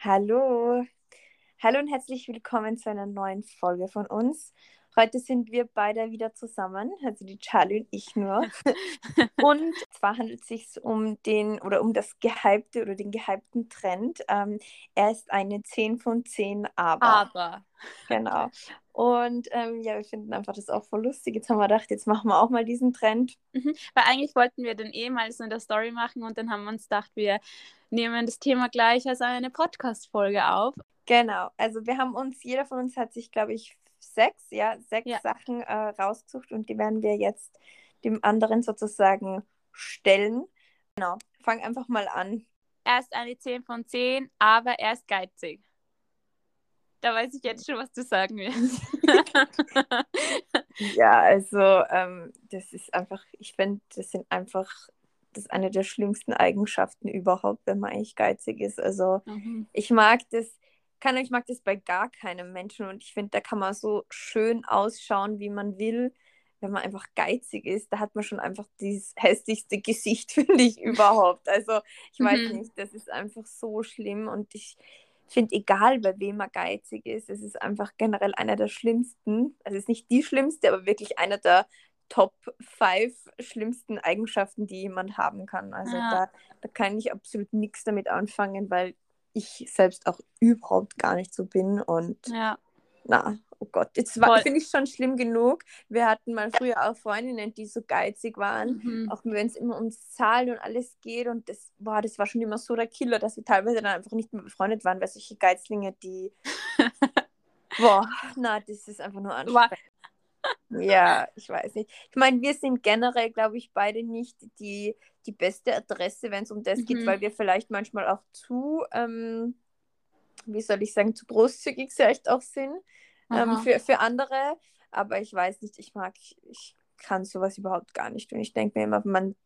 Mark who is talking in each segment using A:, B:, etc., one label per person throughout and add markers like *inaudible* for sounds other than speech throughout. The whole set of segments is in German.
A: Hallo. Hallo und herzlich willkommen zu einer neuen Folge von uns. Heute sind wir beide wieder zusammen, also die Charlie und ich nur. *laughs* und zwar handelt es sich um den oder um das gehypte oder den gehypten Trend. Ähm, er ist eine 10 von 10 Aber.
B: Aber.
A: Genau. Und ähm, ja, wir finden einfach das auch voll lustig. Jetzt haben wir gedacht, jetzt machen wir auch mal diesen Trend.
B: Mhm. Weil eigentlich wollten wir den eh mal so in der Story machen und dann haben wir uns gedacht, wir nehmen das Thema gleich als eine Podcast-Folge auf.
A: Genau, also wir haben uns, jeder von uns hat sich, glaube ich, sechs, ja, sechs
B: Ja.
A: Sachen äh, rausgesucht und die werden wir jetzt dem anderen sozusagen stellen. Genau, fang einfach mal an.
B: Er ist eine 10 von 10, aber er ist geizig. Da weiß ich jetzt schon, was du sagen willst. *laughs*
A: Ja, also ähm, das ist einfach, ich finde, das sind einfach, das ist eine der schlimmsten Eigenschaften überhaupt, wenn man eigentlich geizig ist. Also
B: Mhm.
A: ich mag das, kann ich mag das bei gar keinem Menschen und ich finde, da kann man so schön ausschauen, wie man will. Wenn man einfach geizig ist, da hat man schon einfach dieses hässlichste Gesicht, *laughs* finde ich überhaupt. Also ich weiß
B: Mhm.
A: nicht, das ist einfach so schlimm und ich finde, egal bei wem man geizig ist, es ist einfach generell einer der schlimmsten, also es ist nicht die schlimmste, aber wirklich einer der Top 5 schlimmsten Eigenschaften, die jemand haben kann. Also
B: Ja.
A: da, da kann ich absolut nichts damit anfangen, weil ich selbst auch überhaupt gar nicht so bin und
B: Ja.
A: Na, oh Gott, jetzt finde ich schon schlimm genug. Wir hatten mal früher auch Freundinnen, die so geizig waren,
B: Mhm.
A: auch wenn es immer ums Zahlen und alles geht und das, boah, das war schon immer so der Killer, dass wir teilweise dann einfach nicht mehr befreundet waren, weil solche Geizlinge, die, *laughs* boah, na, das ist einfach nur anstrengend. Ja, ich weiß nicht. Ich meine, wir sind generell, glaube ich, beide nicht die, die beste Adresse, wenn es um das geht,
B: Mhm.
A: weil wir vielleicht manchmal auch zu, ähm, wie soll ich sagen, zu großzügig vielleicht auch sind ähm, für, für andere. Aber ich weiß nicht, ich mag, ich kann sowas überhaupt gar nicht. Und ich denke mir immer, man,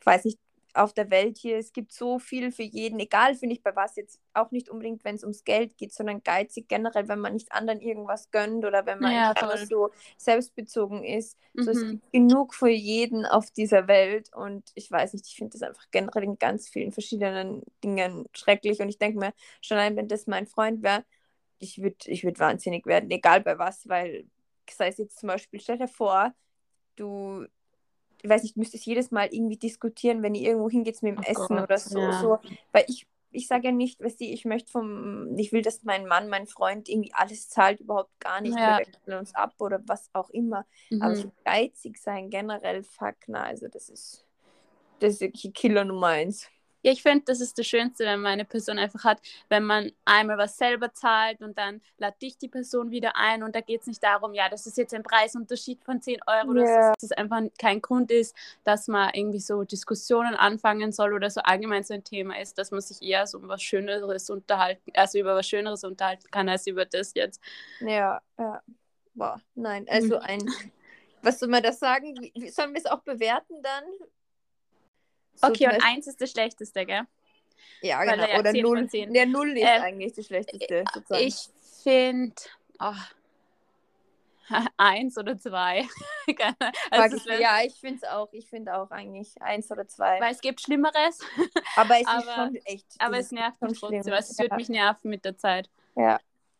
A: ich weiß nicht, auf der Welt hier, es gibt so viel für jeden, egal finde ich bei was jetzt auch nicht unbedingt, wenn es ums Geld geht, sondern geizig generell, wenn man nicht anderen irgendwas gönnt oder wenn man
B: Ja,
A: so selbstbezogen ist. So, es
B: Mhm.
A: gibt genug für jeden auf dieser Welt und ich weiß nicht, ich finde das einfach generell in ganz vielen verschiedenen Dingen schrecklich und ich denke mir, schon allein, wenn das mein Freund wäre, ich würde ich würd wahnsinnig werden, egal bei was, weil, sei es jetzt zum Beispiel, stell dir vor, du, ich weiß nicht, müsstest jedes Mal irgendwie diskutieren, wenn ihr irgendwo hingeht mit dem
B: Oh
A: Essen
B: Gott,
A: oder so,
B: ja.
A: so, weil ich, ich sage ja nicht, weißt du, ich möchte vom, ich will, dass mein Mann, mein Freund irgendwie alles zahlt, überhaupt gar nicht,
B: Ja.
A: wir wechseln uns ab oder was auch immer, aber
B: Mhm.
A: so geizig sein, generell, fuck, na, also das ist, das ist wirklich Killer Nummer eins.
B: Ja, ich finde, das ist das Schönste, wenn man eine Person einfach hat, wenn man einmal was selber zahlt und dann lädt dich die Person wieder ein und da geht es nicht darum, ja, das ist jetzt ein Preisunterschied von 10 Euro, oder so,
A: Ja.
B: dass es einfach kein Grund ist, dass man irgendwie so Diskussionen anfangen soll oder so allgemein so ein Thema ist, dass man sich eher so um was Schöneres unterhalten, also über was Schöneres unterhalten kann, als über das jetzt.
A: Ja, ja. Boah, nein. Also
B: Mhm.
A: ein, was soll man das sagen? Wie sollen wir es auch bewerten dann? So
B: Okay, und eins ist das Schlechteste, gell?
A: Ja,
B: weil
A: genau.
B: er ja
A: Oder
B: 10
A: null.
B: von 10.
A: Der Null ist
B: Ähm,
A: eigentlich das Schlechteste, sozusagen.
B: Ich finde, oh, *laughs* eins oder zwei. *laughs* Also
A: ich, ja, ich finde es auch. Ich finde auch eigentlich eins oder zwei.
B: Weil es gibt Schlimmeres,
A: aber es *laughs* ist
B: aber-
A: schon echt.
B: aber es nervt mich trotzdem. Also es wird mich nerven mit der Zeit.
A: Ja.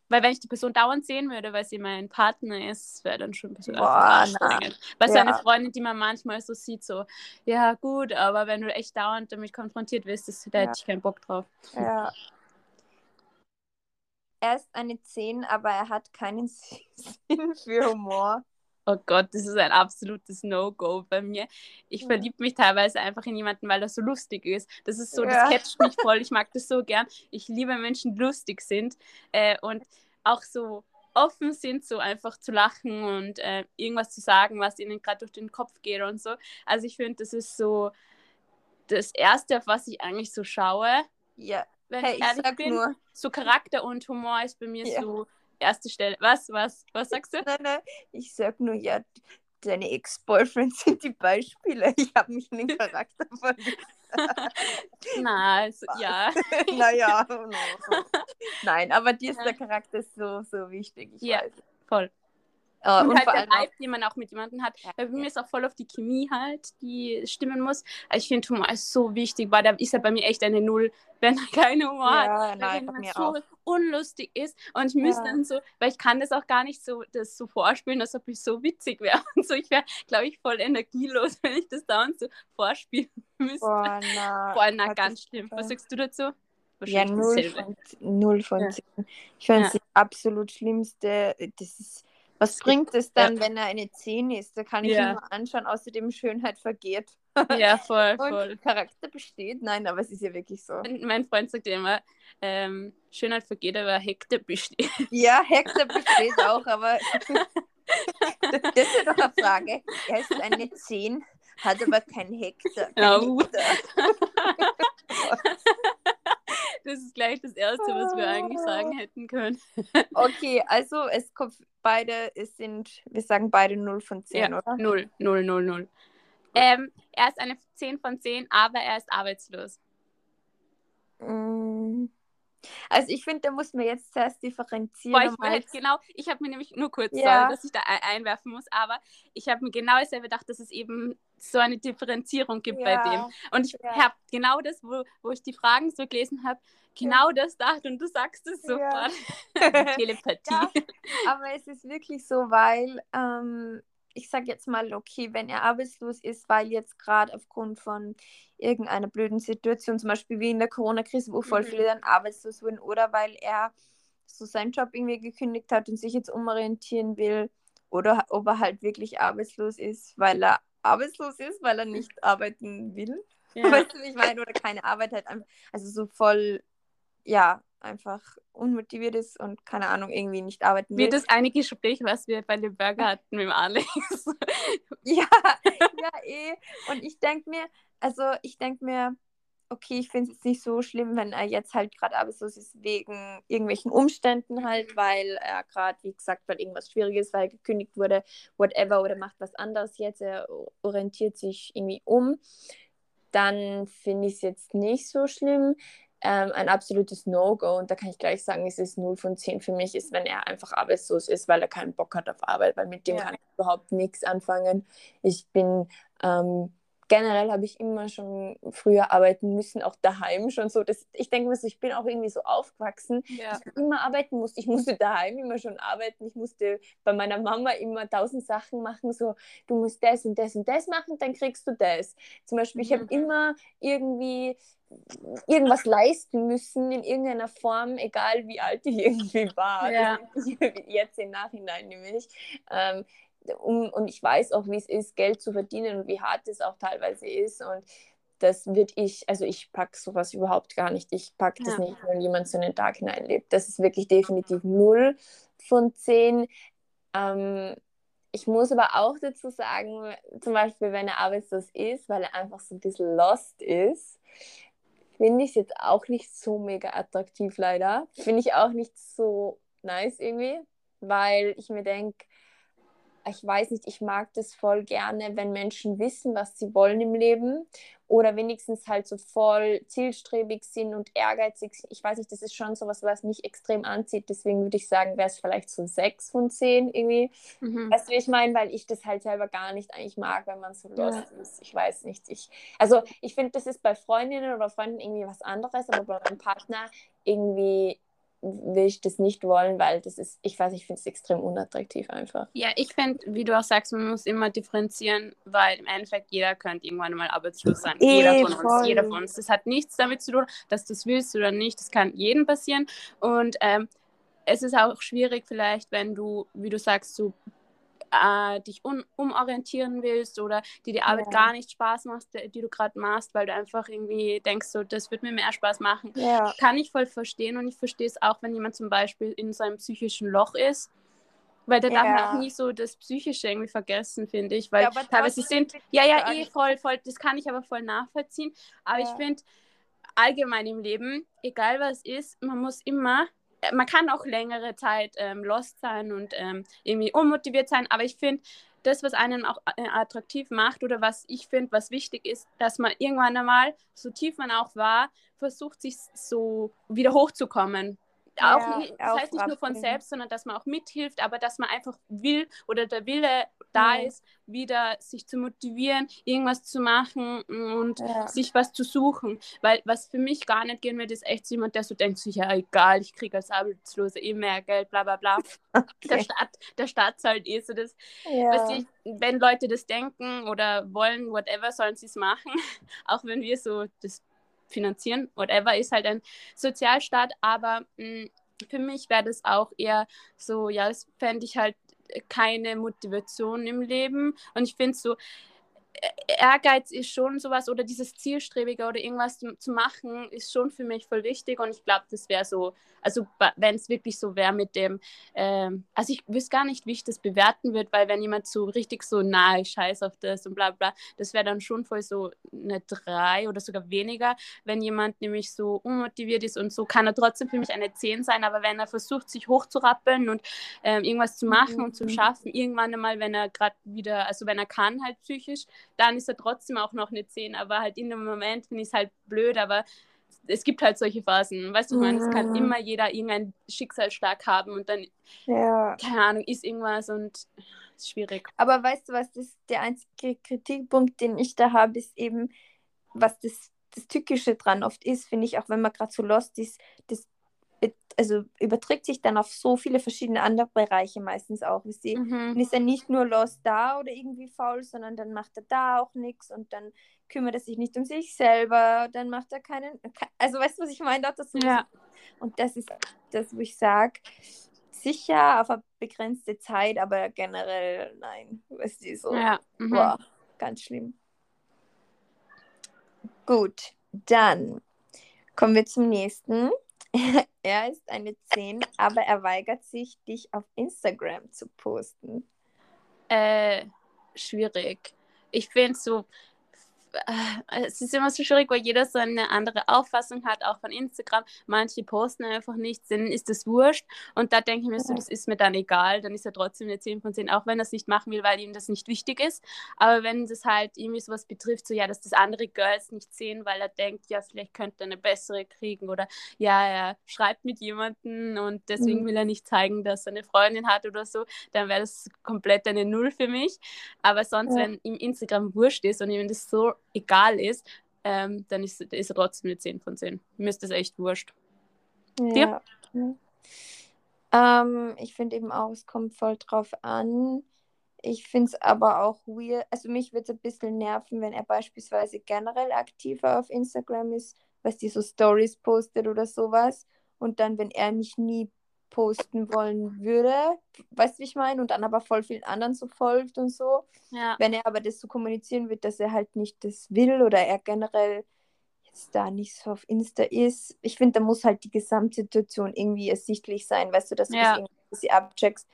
B: Weil wenn ich die Person dauernd sehen würde, weil sie mein Partner ist, wäre dann schon ein bisschen
A: Boah,
B: anstrengend. Weil
A: Ja.
B: eine Freundin, die man manchmal so sieht, so, ja gut, aber wenn du echt dauernd damit konfrontiert wirst, das, da
A: Ja.
B: hätte ich keinen Bock drauf.
A: Ja. Er ist eine 10, aber er hat keinen *laughs* Sinn für Humor.
B: Oh Gott, das ist ein absolutes No-Go bei mir. Ich
A: Ja.
B: verliebe mich teilweise einfach in jemanden, weil er so lustig ist. Das ist so,
A: Ja.
B: das catcht mich voll. Ich mag *laughs* das so gern. Ich liebe Menschen, die lustig sind äh, und auch so offen sind, so einfach zu lachen und äh, irgendwas zu sagen, was ihnen gerade durch den Kopf geht und so. Also ich finde, das ist so das Erste, auf was ich eigentlich so schaue,
A: Ja.
B: wenn
A: Hey,
B: ich
A: ich sag
B: bin.
A: nur,
B: So Charakter und Humor ist bei mir
A: Ja.
B: so erste Stelle. Was, was, was sagst du?
A: Nein, nein, ich sag nur, ja, deine Ex-Boyfriends sind die Beispiele. Ich habe mich in den Charakter verliebt. *laughs*
B: Na, also, ja.
A: naja, no, *laughs* nein, aber dir ist
B: Ja.
A: der Charakter so, so wichtig. Ich
B: Ja.
A: weiß.
B: Voll.
A: Äh,
B: und,
A: und
B: halt
A: vor allem
B: Vibe, den man auch mit jemandem hat.
A: Ja,
B: bei mir ist auch voll auf die Chemie halt, die stimmen muss. Also ich finde Humor ist so wichtig, weil da ist ja bei mir echt eine Null, wenn *laughs* er keinen Humor hat.
A: ja,
B: Weil
A: nein,
B: wenn man so
A: auch.
B: unlustig ist und ich müsste
A: Ja.
B: dann so, weil ich kann das auch gar nicht so, das so vorspielen, als ob ich so witzig wäre *laughs* und so. Ich wäre, glaube ich, voll energielos, *laughs* wenn ich das dauernd so vorspielen müsste.
A: Boah, na,
B: Boah, na,
A: hat
B: ganz schlimm. Was sagst du dazu?
A: Ja, null von, null von
B: Ja.
A: zehn. Ich finde
B: Ja.
A: es das absolut Schlimmste. Das ist, was bringt es dann, wenn er eine 10 ist? Da kann ich
B: Ja.
A: ihn nur anschauen, außerdem Schönheit vergeht. *laughs*
B: Ja, voll, *laughs*
A: Und
B: voll.
A: Charakter besteht. Nein, aber es ist ja wirklich so.
B: Und Mein Freund sagt ja immer, ähm, Schönheit vergeht, aber Hektar besteht. *laughs*
A: Ja, Hektar besteht auch, aber das ist doch eine Frage. Er ist eine 10, hat aber kein Hektar. Kein
B: Ja, uh.
A: Hektar.
B: Das ist gleich das Erste, was wir eigentlich sagen hätten können.
A: Okay, also es kommt beide, es sind, wir sagen beide 0 von 10,
B: Ja,
A: oder?
B: 0, 0, 0, 0. Ähm, er ist eine 10 von 10, aber er ist arbeitslos.
A: Mm. Also ich finde, da muss man jetzt zuerst differenzieren.
B: Boah, ich hätte
A: halt-
B: genau, ich habe mir nämlich nur kurz,
A: Ja.
B: sorry, dass ich da ein einwerfen muss, aber ich habe mir genau dasselbe gedacht, dass es eben so eine Differenzierung gibt bei dem.
A: ja,
B: Und ich
A: Ja.
B: habe genau das, wo, wo ich die Fragen so gelesen habe, genau das gedacht und du sagst es
A: Ja.
B: sofort. *laughs* *laughs* Telepathie.
A: Ja. aber es ist wirklich so, weil ähm, ich sage jetzt mal, okay, wenn er arbeitslos ist, weil jetzt gerade aufgrund von irgendeiner blöden Situation, zum Beispiel wie in der Corona-Krise, wo voll
B: Mhm.
A: viele dann arbeitslos wurden, oder weil er so seinen Job irgendwie gekündigt hat und sich jetzt umorientieren will, oder ob er halt wirklich arbeitslos ist, weil er arbeitslos ist, weil er nicht arbeiten will.
B: Ja. *laughs*
A: Weißt du, wie ich meine? Oder keine Arbeit halt also so voll, ja, einfach unmotiviert ist und keine Ahnung, irgendwie nicht arbeiten
B: Wie
A: will.
B: das eine Gespräch, was wir bei dem Burger hatten mit dem Alex. *laughs*
A: Ja, ja, eh. Und ich denke mir, also ich denke mir, okay, ich finde es jetzt nicht so schlimm, wenn er jetzt halt gerade arbeitslos ist wegen irgendwelchen Umständen halt, weil er gerade, wie gesagt, weil irgendwas Schwieriges, weil er gekündigt wurde, whatever, oder macht was anderes jetzt, er orientiert sich irgendwie um, dann finde ich es jetzt nicht so schlimm. Ähm, ein absolutes No-Go und da kann ich gleich sagen, es ist 0 von 10 für mich, ist, wenn er einfach arbeitslos ist, weil er keinen Bock hat auf Arbeit, weil mit dem
B: Ja.
A: kann ich überhaupt nichts anfangen. Ich bin ähm, generell habe ich immer schon früher arbeiten müssen, auch daheim schon so. Das, ich denke mir so, ich bin auch irgendwie so aufgewachsen,
B: Ja.
A: dass ich immer arbeiten musste. Ich musste daheim immer schon arbeiten. Ich musste bei meiner Mama immer tausend Sachen machen, so du musst das und das und das machen, dann kriegst du das. Zum Beispiel, ich habe
B: Mhm.
A: immer irgendwie irgendwas leisten müssen in irgendeiner Form, egal wie alt ich *laughs* irgendwie war.
B: Ja.
A: Jetzt im Nachhinein nämlich. Ähm, um, und ich weiß auch, wie es ist, Geld zu verdienen und wie hart es auch teilweise ist. Und das wird ich, also ich packe sowas überhaupt gar nicht. Ich packe das
B: Ja.
A: nicht, wenn jemand so in den Tag hineinlebt. Das ist wirklich definitiv null von zehn. Ähm, ich muss aber auch dazu sagen, zum Beispiel, wenn er arbeitslos ist, weil er einfach so ein bisschen lost ist, finde ich es jetzt auch nicht so mega attraktiv, leider. Finde ich auch nicht so nice irgendwie, weil ich mir denke, ich weiß nicht, ich mag das voll gerne, wenn Menschen wissen, was sie wollen im Leben oder wenigstens halt so voll zielstrebig sind und ehrgeizig. Ich weiß nicht, das ist schon sowas, was mich extrem anzieht. Deswegen würde ich sagen, wäre es vielleicht so sechs von zehn irgendwie.
B: Mhm.
A: Weißt du, wie ich meine? Weil ich das halt selber gar nicht eigentlich mag, wenn man so
B: Ja.
A: lost ist. Ich weiß nicht. Ich, also ich finde, das ist bei Freundinnen oder Freunden irgendwie was anderes, aber bei meinem Partner irgendwie will ich das nicht wollen, weil das ist, ich weiß, ich finde es extrem unattraktiv einfach.
B: Ja, ich finde, wie du auch sagst, man muss immer differenzieren, weil im Endeffekt jeder könnte irgendwann mal arbeitslos sein.
A: Eh,
B: jeder von uns,
A: voll.
B: jeder von uns. Das hat nichts damit zu tun, dass du es willst oder nicht. Das kann jedem passieren. Und ähm, es ist auch schwierig vielleicht, wenn du, wie du sagst, so äh, dich umorientieren willst oder dir die Arbeit
A: Ja.
B: gar nicht Spaß macht, die, die du gerade machst, weil du einfach irgendwie denkst, so, das wird mir mehr Spaß machen.
A: Ja.
B: Kann ich voll verstehen und ich verstehe es auch, wenn jemand zum Beispiel in seinem psychischen Loch ist. Weil da darf man
A: Ja.
B: auch nie so das Psychische irgendwie vergessen, finde ich. Weil
A: Ja,
B: teilweise sind, ja, ja, eh voll, voll, das kann ich aber voll nachvollziehen. Aber ich
A: Ja.
B: finde, allgemein im Leben, egal was ist, man muss immer, man kann auch längere Zeit ähm, lost sein und ähm, irgendwie unmotiviert sein, aber ich finde, das, was einen auch äh, attraktiv macht oder was ich finde, was wichtig ist, dass man irgendwann einmal, so tief man auch war, versucht, sich so wieder hochzukommen. Auch
A: Ja,
B: nicht, das heißt nicht nur von selbst, sondern dass man auch mithilft, aber dass man einfach will oder der Wille da
A: Ja.
B: ist, wieder sich zu motivieren, irgendwas zu machen und
A: Ja.
B: sich was zu suchen. Weil was für mich gar nicht gehen wird, ist echt jemand, der so denkt, so, ja egal, ich kriege als Arbeitslose eh mehr Geld, bla bla bla. *laughs* Der
A: Okay.
B: Staat, der Staat zahlt eh so das.
A: Ja.
B: Du, wenn Leute das denken oder wollen, whatever, sollen sie es machen. *laughs* Auch wenn wir so das finanzieren, whatever, ist halt ein Sozialstaat. Aber mh, für mich wäre das auch eher so, ja, das fände ich halt keine Motivation im Leben. Und ich finde so, Ehrgeiz ist schon sowas oder dieses Zielstrebige oder irgendwas zu, zu machen, ist schon für mich voll wichtig und ich glaube, das wäre so, also wenn es wirklich so wäre mit dem, ähm, also ich wüsste gar nicht, wie ich das bewerten würde, weil wenn jemand so richtig so, na, ich scheiß auf das und bla bla, das wäre dann schon voll so eine 3 oder sogar weniger. Wenn jemand nämlich so unmotiviert ist und so, kann er trotzdem für mich eine 10 sein, aber wenn er versucht, sich hochzurappeln und ähm, irgendwas zu machen und zu
A: Mhm.
B: schaffen, irgendwann einmal, wenn er gerade wieder, also wenn er kann halt psychisch, dann ist er trotzdem auch noch eine 10, aber halt in dem Moment finde ich es halt blöd, aber es gibt halt solche Phasen, weißt du, meine, es kann immer jeder irgendeinen Schicksalsschlag haben und dann,
A: ja.
B: keine Ahnung, ist irgendwas und ist schwierig.
A: Aber weißt du was, das der einzige Kritikpunkt, den ich da habe, ist eben, was das, das Tückische dran oft ist, finde ich, auch wenn man gerade so lost ist, das also überträgt sich dann auf so viele verschiedene andere Bereiche meistens auch. Dann
B: Mhm.
A: ist er nicht nur lost da oder irgendwie faul, sondern dann macht er da auch nichts und dann kümmert er sich nicht um sich selber, dann macht er keinen, ke- also weißt du, was ich meine? Das
B: Ja.
A: Und das ist das, wo ich sage, sicher auf eine begrenzte Zeit, aber generell nein. Weißt du, so,
B: Ja. Mhm.
A: boah, ganz schlimm. Gut, dann kommen wir zum nächsten. *laughs* er ist eine 10, aber er weigert sich, dich auf Instagram zu posten.
B: Äh, schwierig. Ich finde so, es ist immer so schwierig, weil jeder so eine andere Auffassung hat, auch von Instagram. Manche posten einfach nichts, denen ist das wurscht. Und da denke ich mir so, das ist mir dann egal, dann ist er trotzdem eine 10 von 10, auch wenn er es nicht machen will, weil ihm das nicht wichtig ist. Aber wenn das halt irgendwie sowas betrifft, so ja, dass das andere Girls nicht sehen, weil er denkt, ja, vielleicht könnte er eine bessere kriegen oder ja, er schreibt mit jemandem und deswegen
A: Mhm.
B: will er nicht zeigen, dass er eine Freundin hat oder so, dann wäre das komplett eine Null für mich. Aber sonst,
A: Ja.
B: wenn ihm Instagram wurscht ist und ihm das so egal ist, ähm, dann ist, ist er trotzdem eine 10 von 10. Mir ist das echt wurscht.
A: Ja. ja. Ähm, ich finde eben auch, es kommt voll drauf an. Ich finde es aber auch weird. Also mich würde es ein bisschen nerven, wenn er beispielsweise generell aktiver auf Instagram ist, was die so Stories postet oder sowas. Und dann, wenn er mich nie posten wollen würde, weißt du, wie ich meine? Und dann aber voll vielen anderen so folgt und so.
B: Ja.
A: Wenn er aber das so kommunizieren wird, dass er halt nicht das will oder er generell jetzt da nicht so auf Insta ist. Ich finde, da muss halt die Gesamtsituation irgendwie ersichtlich sein, weißt du, dass du
B: Ja.
A: das irgendwie abcheckst.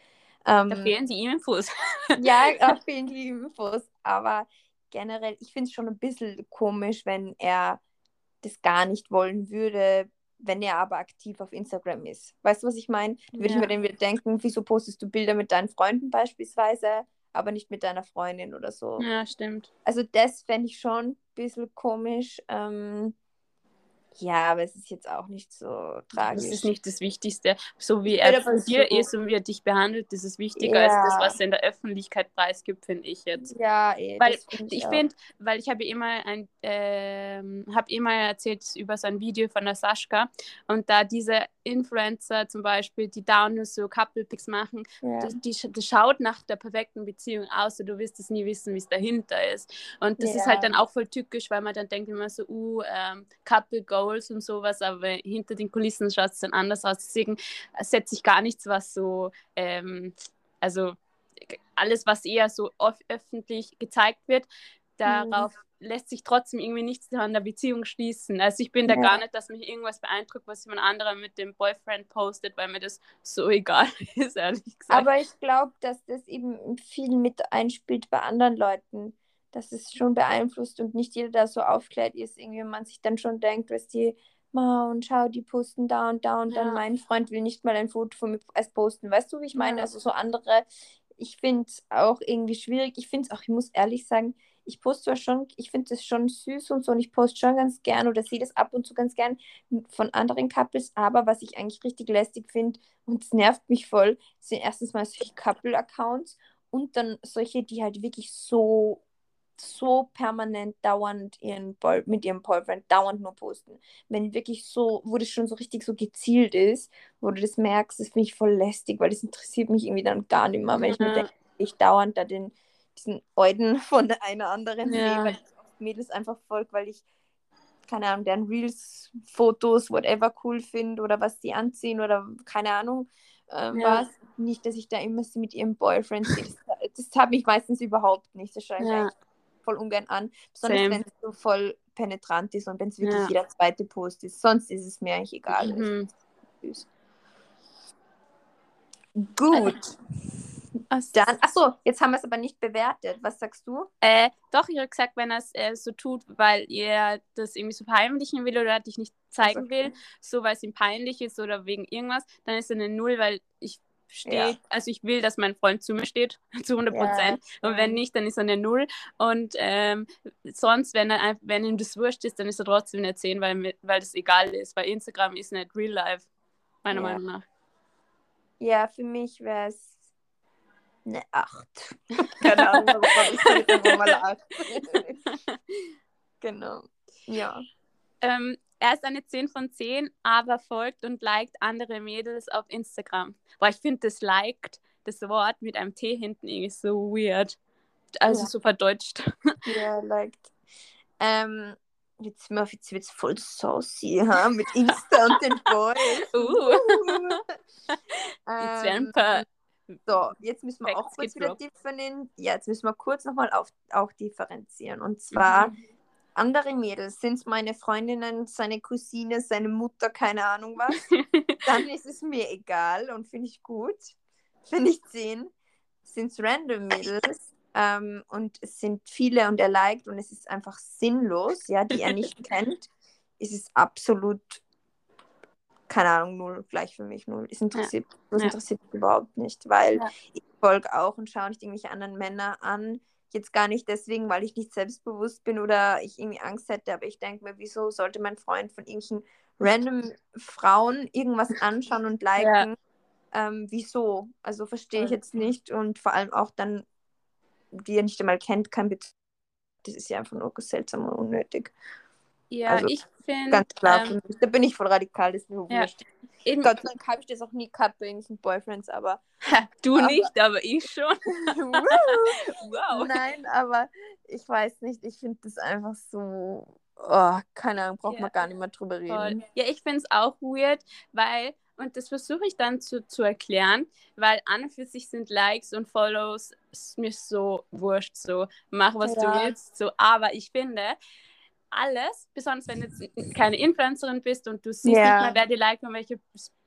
A: Ähm,
B: Da fehlen die Infos. *laughs*
A: ja, *laughs* auch vielen die Infos, aber generell, ich finde es schon ein bisschen komisch, wenn er das gar nicht wollen würde, wenn er aber aktiv auf Instagram ist. Weißt du, was ich meine? Da würde ich mir dann wieder denken, wieso postest du Bilder mit deinen Freunden beispielsweise, aber nicht mit deiner Freundin oder so.
B: Ja, stimmt.
A: Also das fände ich schon ein bisschen komisch. Ähm, ja, aber es ist jetzt auch nicht so tragisch.
B: Das ist nicht das Wichtigste. So wie er
A: aber
B: dir ist und wie er dich behandelt, das ist wichtiger als das,
A: Ja.
B: was er in der Öffentlichkeit preisgibt, finde ich jetzt.
A: ja, eh,
B: Weil
A: find
B: Ich finde, weil ich habe immer ein, ähm, habe immer erzählt über so ein Video von der Sascha und da diese Influencer zum Beispiel, die da nur so Couple Pics machen,
A: ja.
B: das, die, das schaut nach der perfekten Beziehung aus und du wirst es nie wissen, wie es dahinter ist. Und das ist halt
A: Ja.
B: dann auch voll tückisch, weil man dann denkt immer so, uh, ähm, Couple Goals und sowas, aber hinter den Kulissen schaut es dann anders aus. Deswegen setze ich gar nichts, was so, ähm, also alles, was eher so öffentlich gezeigt wird, darauf lässt sich trotzdem irgendwie nichts an der Beziehung schließen. Also ich bin da
A: Ja.
B: gar nicht, dass mich irgendwas beeindruckt, was jemand anderer mit dem Boyfriend postet, weil mir das so *laughs* egal ist, ehrlich gesagt.
A: Aber ich glaube, dass das eben viel mit einspielt bei anderen Leuten. Dass es schon beeinflusst und nicht jeder da so aufklärt ist. Irgendwie man sich dann schon denkt, weißt du, Ma, und schau, die posten da und da und
B: Ja.
A: dann mein Freund will nicht mal ein Foto von mir als posten. Weißt du, wie ich meine?
B: Ja.
A: Also so andere, ich finde es auch irgendwie schwierig. Ich finde es auch, ich muss ehrlich sagen, ich poste zwar schon, ich finde es schon süß und so und ich poste schon ganz gern oder sehe das ab und zu ganz gern von anderen Couples, aber was ich eigentlich richtig lästig finde und es nervt mich voll, sind erstens mal solche Couple-Accounts und dann solche, die halt wirklich so so permanent dauernd ihren Boy mit ihrem Boyfriend dauernd nur posten. Wenn wirklich so, wo das schon so richtig so gezielt ist, wo du das merkst, das finde ich voll lästig, weil das interessiert mich irgendwie dann gar nicht mehr, wenn ja. ich mir denke, ich dauernd da den, diesen Euden *laughs* von der einer anderen ja. sehe, weil ich Mädels einfach folge, weil ich keine Ahnung, deren Reels, Fotos, whatever cool finde oder was die anziehen oder keine Ahnung ähm, ja. was. Nicht, dass ich da immer sie mit ihrem Boyfriend sehe. Das, das habe ich meistens überhaupt nicht. Das schaue ich ja. Voll ungern an. Besonders wenn es so voll penetrant ist und wenn es wirklich ja. jeder zweite Post ist. Sonst ist es mir eigentlich egal. Mhm. Gut. Also, Dann, achso, jetzt haben wir es aber nicht bewertet. Was sagst du?
B: Äh, doch, ich habe gesagt, wenn er es äh, so tut, weil er das irgendwie so verheimlichen will oder dich nicht zeigen also, will, so weil es ihm peinlich ist oder wegen irgendwas, dann ist er eine Null, weil ich stehe, ja. also ich will, dass mein Freund zu mir steht, *laughs* zu 100 Prozent. Ja, und wenn nicht, dann ist er eine Null. Und ähm, sonst, wenn, er, wenn ihm das wurscht ist, dann ist er trotzdem eine 10, weil, weil das egal ist, weil Instagram ist nicht real life, meiner ja. Meinung nach.
A: Ja, für mich wäre es eine 8. *laughs* Keine Ahnung, warum ich *laughs* mal 8. genau. Ja.
B: Ähm, er ist eine 10 von 10, aber folgt und liked andere Mädels auf Instagram. Boah, ich finde das liked, das Wort mit einem T hinten irgendwie so weird. Also ja. so verdeutscht. *laughs*
A: Ja, liked. Ähm, jetzt, jetzt wird es voll saucy, ha? mit Insta und den Boys. *laughs* Uh.
B: jetzt werden ein paar
A: so, jetzt müssen wir auch kurz wieder differenzieren. Ja, jetzt müssen wir kurz nochmal auch differenzieren. Und zwar mhm. Andere Mädels, sind es meine Freundinnen, seine Cousine, seine Mutter, keine Ahnung was, *laughs* dann ist es mir egal und finde ich gut. Finde ich zehn. Sind es random Mädels ähm, und es sind viele und er liked und es ist einfach sinnlos, ja, die er nicht *laughs* kennt, ist es absolut keine Ahnung, null, gleich für mich, null. Das interessiert, ja. das interessiert mich überhaupt nicht, weil ja. ich folge auch und schaue nicht irgendwelche anderen Männer an. Jetzt gar nicht deswegen, weil ich nicht selbstbewusst bin oder ich irgendwie Angst hätte, aber ich denke mir, wieso sollte mein Freund von irgendwelchen random Frauen irgendwas anschauen und *laughs* liken? Ja. Ähm, wieso? Also verstehe ich jetzt nicht und vor allem auch dann, die er nicht einmal kennt, kann Das ist ja einfach nur seltsam und unnötig.
B: Ja, also, ich finde.
A: Ganz klar, ähm, da bin ich voll radikal, das ist mir ja. wurscht. In, Gott sei Dank habe ich das auch nie gehabt bei irgendwelchen Boyfriends, aber. *laughs*
B: du aber, nicht, aber ich schon. *laughs*
A: wow. Nein, aber ich weiß nicht, ich finde das einfach so. Oh, keine Ahnung, braucht ja. man gar nicht mehr drüber reden. Voll.
B: Ja, ich finde es auch weird, weil, und das versuche ich dann zu, zu erklären, weil an und für sich sind Likes und Follows mir so wurscht, so mach was ja. du willst, so, aber ich finde, alles, besonders wenn du jetzt keine Influencerin bist und du siehst yeah. nicht mehr, wer die liked und welches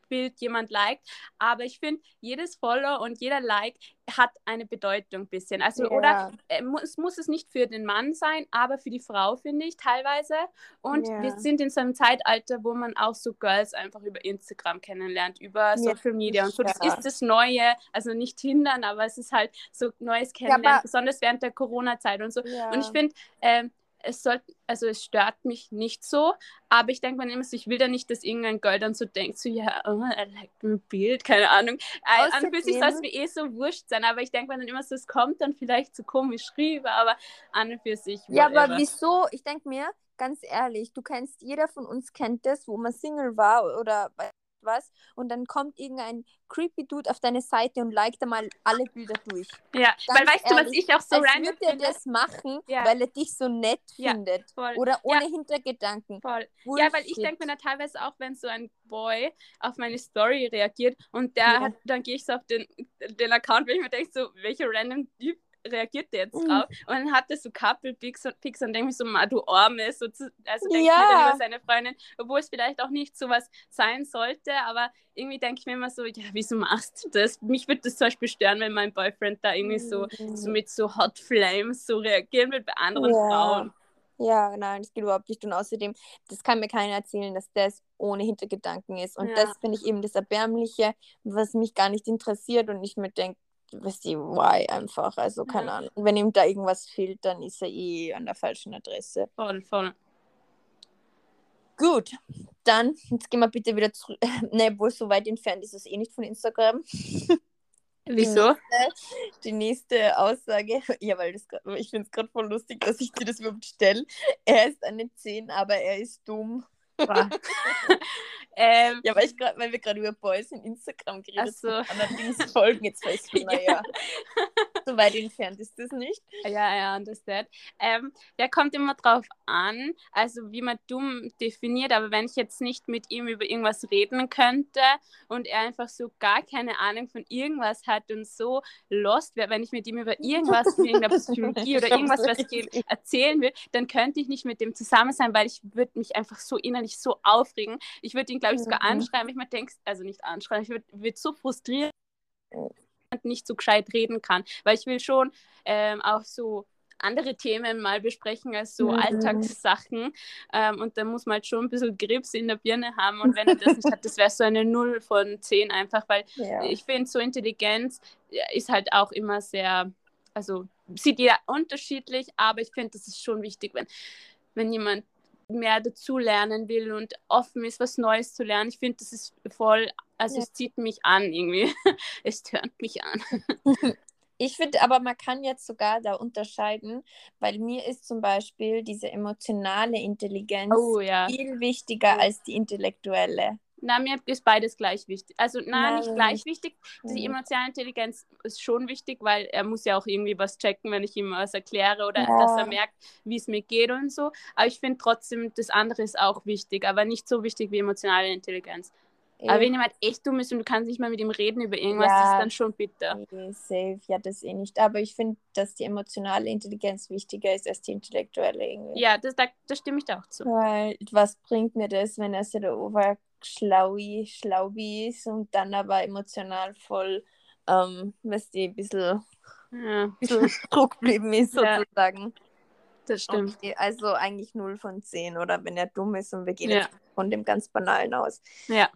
B: Bild jemand liked. Aber ich finde, jedes Follow und jeder Like hat eine Bedeutung ein bisschen. Also, yeah. oder äh, muss, muss es nicht für den Mann sein, aber für die Frau, finde ich, teilweise. Und yeah. wir sind in so einem Zeitalter, wo man auch so Girls einfach über Instagram kennenlernt, über Social Media und so. Das ist das Neue, also nicht hindern, aber es ist halt so Neues kennenlernen, ja, besonders während der Corona-Zeit und so. Und ich finde, ähm, es sollte, also es stört mich nicht so, aber ich denke mir immer so, ich will da nicht, dass irgendein Girl dann so denkt, so ja, oh, er liked mein Bild, keine Ahnung. An für sich soll es mir eh so wurscht sein, aber ich denke mir dann immer so, es kommt dann vielleicht so komisch rüber, aber an für sich.
A: Ja, aber wieso? Ich denke mir, ganz ehrlich, du kennst, jeder von uns kennt das, wo man Single war oder was und dann kommt irgendein creepy Dude auf deine Seite und liked einmal alle Bilder durch.
B: Ja, Ganz weil weißt ehrlich, du, was ich auch so
A: als random würde er das machen, ja. weil er dich so nett ja, findet voll. oder ohne ja. Hintergedanken.
B: Voll. Ja, weil ich denke mir da teilweise auch, wenn so ein Boy auf meine Story reagiert und der hat, dann gehe ich so auf den, den Account, wenn ich mir denke, so, welcher random Typ reagiert der jetzt mhm. drauf? Mhm. Und dann hat er so Couple-Pics und, Pics und denke ich so, ma, du Arme, so zu, also denke ja. ich mir dann über seine Freundin, obwohl es vielleicht auch nicht so was sein sollte, aber irgendwie denke ich mir immer so, ja, wieso machst du das? Mich würde das zum Beispiel stören, wenn mein Boyfriend da irgendwie so, mhm. so mit so Hot Flames so reagieren wird bei anderen ja. Frauen.
A: Ja, nein, das geht überhaupt nicht. Und außerdem, das kann mir keiner erzählen, dass das ohne Hintergedanken ist. Und ja. das finde ich eben das Erbärmliche, was mich gar nicht interessiert und ich mir denke, weißt du, why einfach. Also keine. Ahnung. Wenn ihm da irgendwas fehlt, dann ist er eh an der falschen Adresse.
B: Voll, voll.
A: Gut, dann, jetzt gehen wir bitte wieder zurück. *laughs* ne, wohl so weit entfernt ist es eh nicht von Instagram. *laughs*
B: Wieso?
A: Die nächste Aussage, *laughs* ja, weil das ich finde es gerade voll lustig, dass ich dir das überhaupt stelle. Er ist eine 10, aber er ist dumm.
B: Ähm,
A: Ja, weil, ich grad, weil wir gerade über Boys in Instagram geredet
B: so.
A: haben. Allerdings folgen jetzt weiß ich, naja, so weit entfernt ist das nicht.
B: Ja, ja, understand. Ähm, der kommt immer drauf an, also wie man dumm definiert, aber wenn ich jetzt nicht mit ihm über irgendwas reden könnte und er einfach so gar keine Ahnung von irgendwas hat und so lost wäre, wenn ich mit ihm über irgendwas, wie irgendeine *laughs* Psychologie oder irgendwas was geht, erzählen will, dann könnte ich nicht mit dem zusammen sein, weil ich würde mich einfach so innerlich so aufregen. Ich würde ihn, glaube ich, sogar
A: Mhm.
B: anschreiben, ich mir denke, also nicht anschreiben, ich würde würd so frustriert nicht so gescheit reden kann. Weil ich will schon ähm, auch so andere Themen mal besprechen als so
A: Mhm.
B: Alltagssachen. Ähm, und da muss man halt schon ein bisschen Grips in der Birne haben. Und wenn er das nicht hat, das wäre so eine 0 von 10 einfach, weil *laughs*
A: Ja.
B: ich finde, so Intelligenz ist halt auch immer sehr, also sieht jeder unterschiedlich, aber ich finde, das ist schon wichtig, wenn, wenn jemand mehr dazu lernen will und offen ist, was Neues zu lernen. Ich finde, das ist voll, also
A: Ja.
B: es zieht mich an irgendwie. *laughs* es tönt mich an. *laughs*
A: Ich finde aber, man kann jetzt sogar da unterscheiden, weil mir ist zum Beispiel diese emotionale Intelligenz
B: Oh ja.
A: viel wichtiger
B: Oh.
A: als die intellektuelle.
B: Na, mir ist beides gleich wichtig. Also, na,
A: Nein.
B: nicht gleich wichtig. Die
A: Mhm.
B: emotionale Intelligenz ist schon wichtig, weil er muss ja auch irgendwie was checken, wenn ich ihm was erkläre oder
A: Ja.
B: dass er merkt, wie es mir geht und so. Aber ich finde trotzdem, das andere ist auch wichtig, aber nicht so wichtig wie emotionale Intelligenz. Aber wenn jemand echt dumm ist und du kannst nicht mal mit ihm reden über irgendwas,
A: Ja.
B: das ist dann schon bitter.
A: Eh, safe, ja, das eh nicht. Aber ich finde, dass die emotionale Intelligenz wichtiger ist als die intellektuelle irgendwie.
B: Ja, das, da, da stimme ich da auch zu.
A: Weil, was bringt mir das, wenn er so der Oberschlaui, Schlaubi ist und dann aber emotional voll, ähm, weißt du, ein bisschen,
B: Ja,
A: bisschen *laughs* Druck geblieben ist,
B: Ja.
A: sozusagen.
B: das stimmt.
A: Okay, also eigentlich 0 von 10, oder wenn er dumm ist und wir gehen
B: Ja.
A: jetzt von dem ganz Banalen aus.
B: Ja.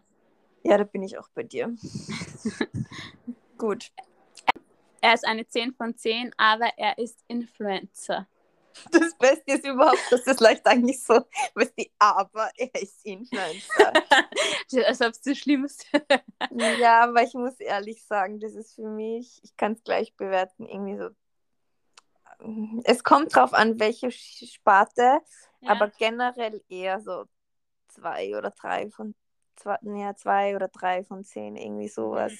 A: Ja, da bin ich auch bei dir. *laughs* Gut.
B: Er ist eine 10 von 10, aber er ist Influencer. *laughs*
A: Das Beste ist überhaupt, dass das leicht eigentlich so, weißt du, aber er ist Influencer.
B: Als ob es das Schlimmste
A: ja, aber ich muss ehrlich sagen, das ist für mich, ich kann es gleich bewerten, irgendwie so. Es kommt drauf an, welche Sparte,
B: Ja.
A: aber generell eher so zwei oder drei von zwei, ja, zwei oder drei von zehn, irgendwie sowas.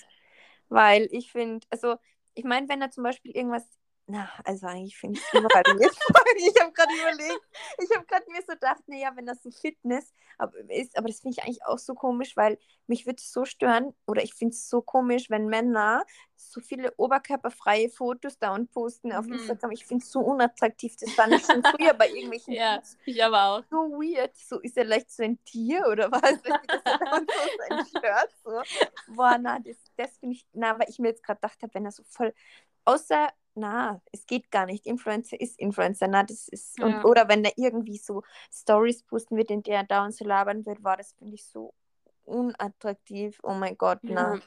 A: Weil ich finde, also, ich meine, wenn er zum Beispiel irgendwas, na, also eigentlich finde ich es überall. *laughs* Ich habe gerade überlegt, ich habe gerade mir so gedacht, naja, wenn das so Fitness aber, ist, aber das finde ich eigentlich auch so komisch, weil mich würde es so stören, oder ich finde es so komisch, wenn Männer so viele oberkörperfreie Fotos da und posten auf
B: Mhm.
A: Instagram. Ich finde es so unattraktiv. Das fand ich schon früher bei irgendwelchen *laughs*
B: Ja, ich aber auch.
A: so weird. So ist er vielleicht so ein Tier oder was? So Shirt so. Boah, na, das, das finde ich, na, weil ich mir jetzt gerade gedacht habe, wenn er so voll, außer, na, es geht gar nicht. Influencer ist Influencer, na, das ist, und,
B: Ja.
A: oder wenn er irgendwie so Stories posten wird, in der er dauernd so labern wird, war das, finde ich, so unattraktiv. Oh mein Gott, na.
B: Ja,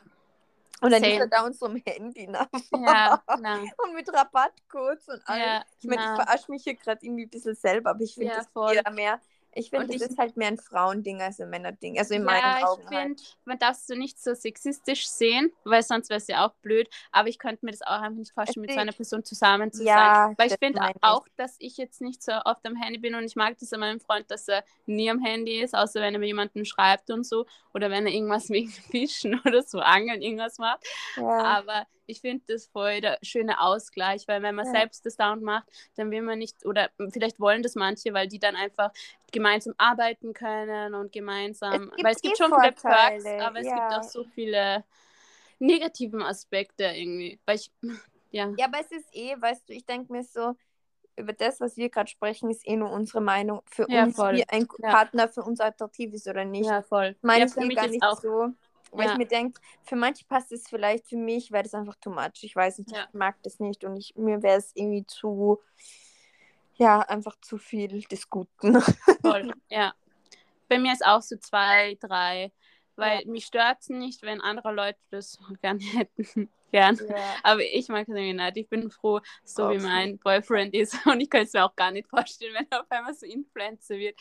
A: Und dann ist
B: Same.
A: er dauernd so am Handy, na.
B: ja. *laughs*
A: Und mit Rabattcodes und allem.
B: Ja,
A: ich meine, ich verarsche mich hier gerade irgendwie ein bisschen selber, aber ich finde
B: Ja,
A: das
B: voll.
A: eher mehr. Ich finde, das
B: ich-
A: ist halt mehr ein Frauending als ein Männerding. Also in
B: ja,
A: meinen Augen
B: ich
A: halt.
B: finde, man darf es so nicht so sexistisch sehen, weil sonst wäre es ja auch blöd. Aber ich könnte mir das auch einfach nicht vorstellen, mit so einer Person zusammen zu
A: ja,
B: sein. Weil ich finde
A: ich.
B: auch, dass ich jetzt nicht so oft am Handy bin und ich mag das an meinem Freund, dass er nie am Handy ist, außer wenn er mit jemandem schreibt und so. Oder wenn er irgendwas *laughs* wegen Fischen oder so, Angeln, irgendwas macht.
A: Ja.
B: Aber ich finde das voll der schöne Ausgleich, weil wenn man
A: Ja.
B: selbst das Sound macht, dann will man nicht, oder vielleicht wollen das manche, weil die dann einfach gemeinsam arbeiten können und gemeinsam,
A: Es gibt
B: weil es gibt
A: eh
B: schon viele Perks,
A: Vorteile,
B: aber es
A: ja.
B: gibt auch so viele negativen Aspekte irgendwie. Weil ich, *laughs* ja,
A: ja, aber es ist eh, weißt du, ich denke mir so, über das, was wir gerade sprechen, ist eh nur unsere Meinung für
B: Ja,
A: uns,
B: voll.
A: wie ein
B: Ja.
A: Partner für uns attraktiv ist oder nicht.
B: ja voll.
A: meine
B: ja, für
A: eh
B: mich
A: gar
B: ist
A: nicht
B: auch,
A: so. Weil
B: Ja.
A: ich mir denke, für manche passt es vielleicht, für mich wäre das einfach too much. Ich weiß nicht,
B: Ja.
A: ich mag das nicht und ich, mir wäre es irgendwie zu, ja, einfach zu viel des Guten. *laughs*
B: voll, ja. Bei mir ist auch so zwei, drei weil mich stört es nicht, wenn andere Leute das *laughs* gern hätten. *laughs* gern.
A: Ja.
B: Aber ich mag es irgendwie nicht. Ich bin froh, so wie
A: Okay.
B: mein Boyfriend ist. Und ich kann es mir auch gar nicht vorstellen, wenn er auf einmal so Influencer wird.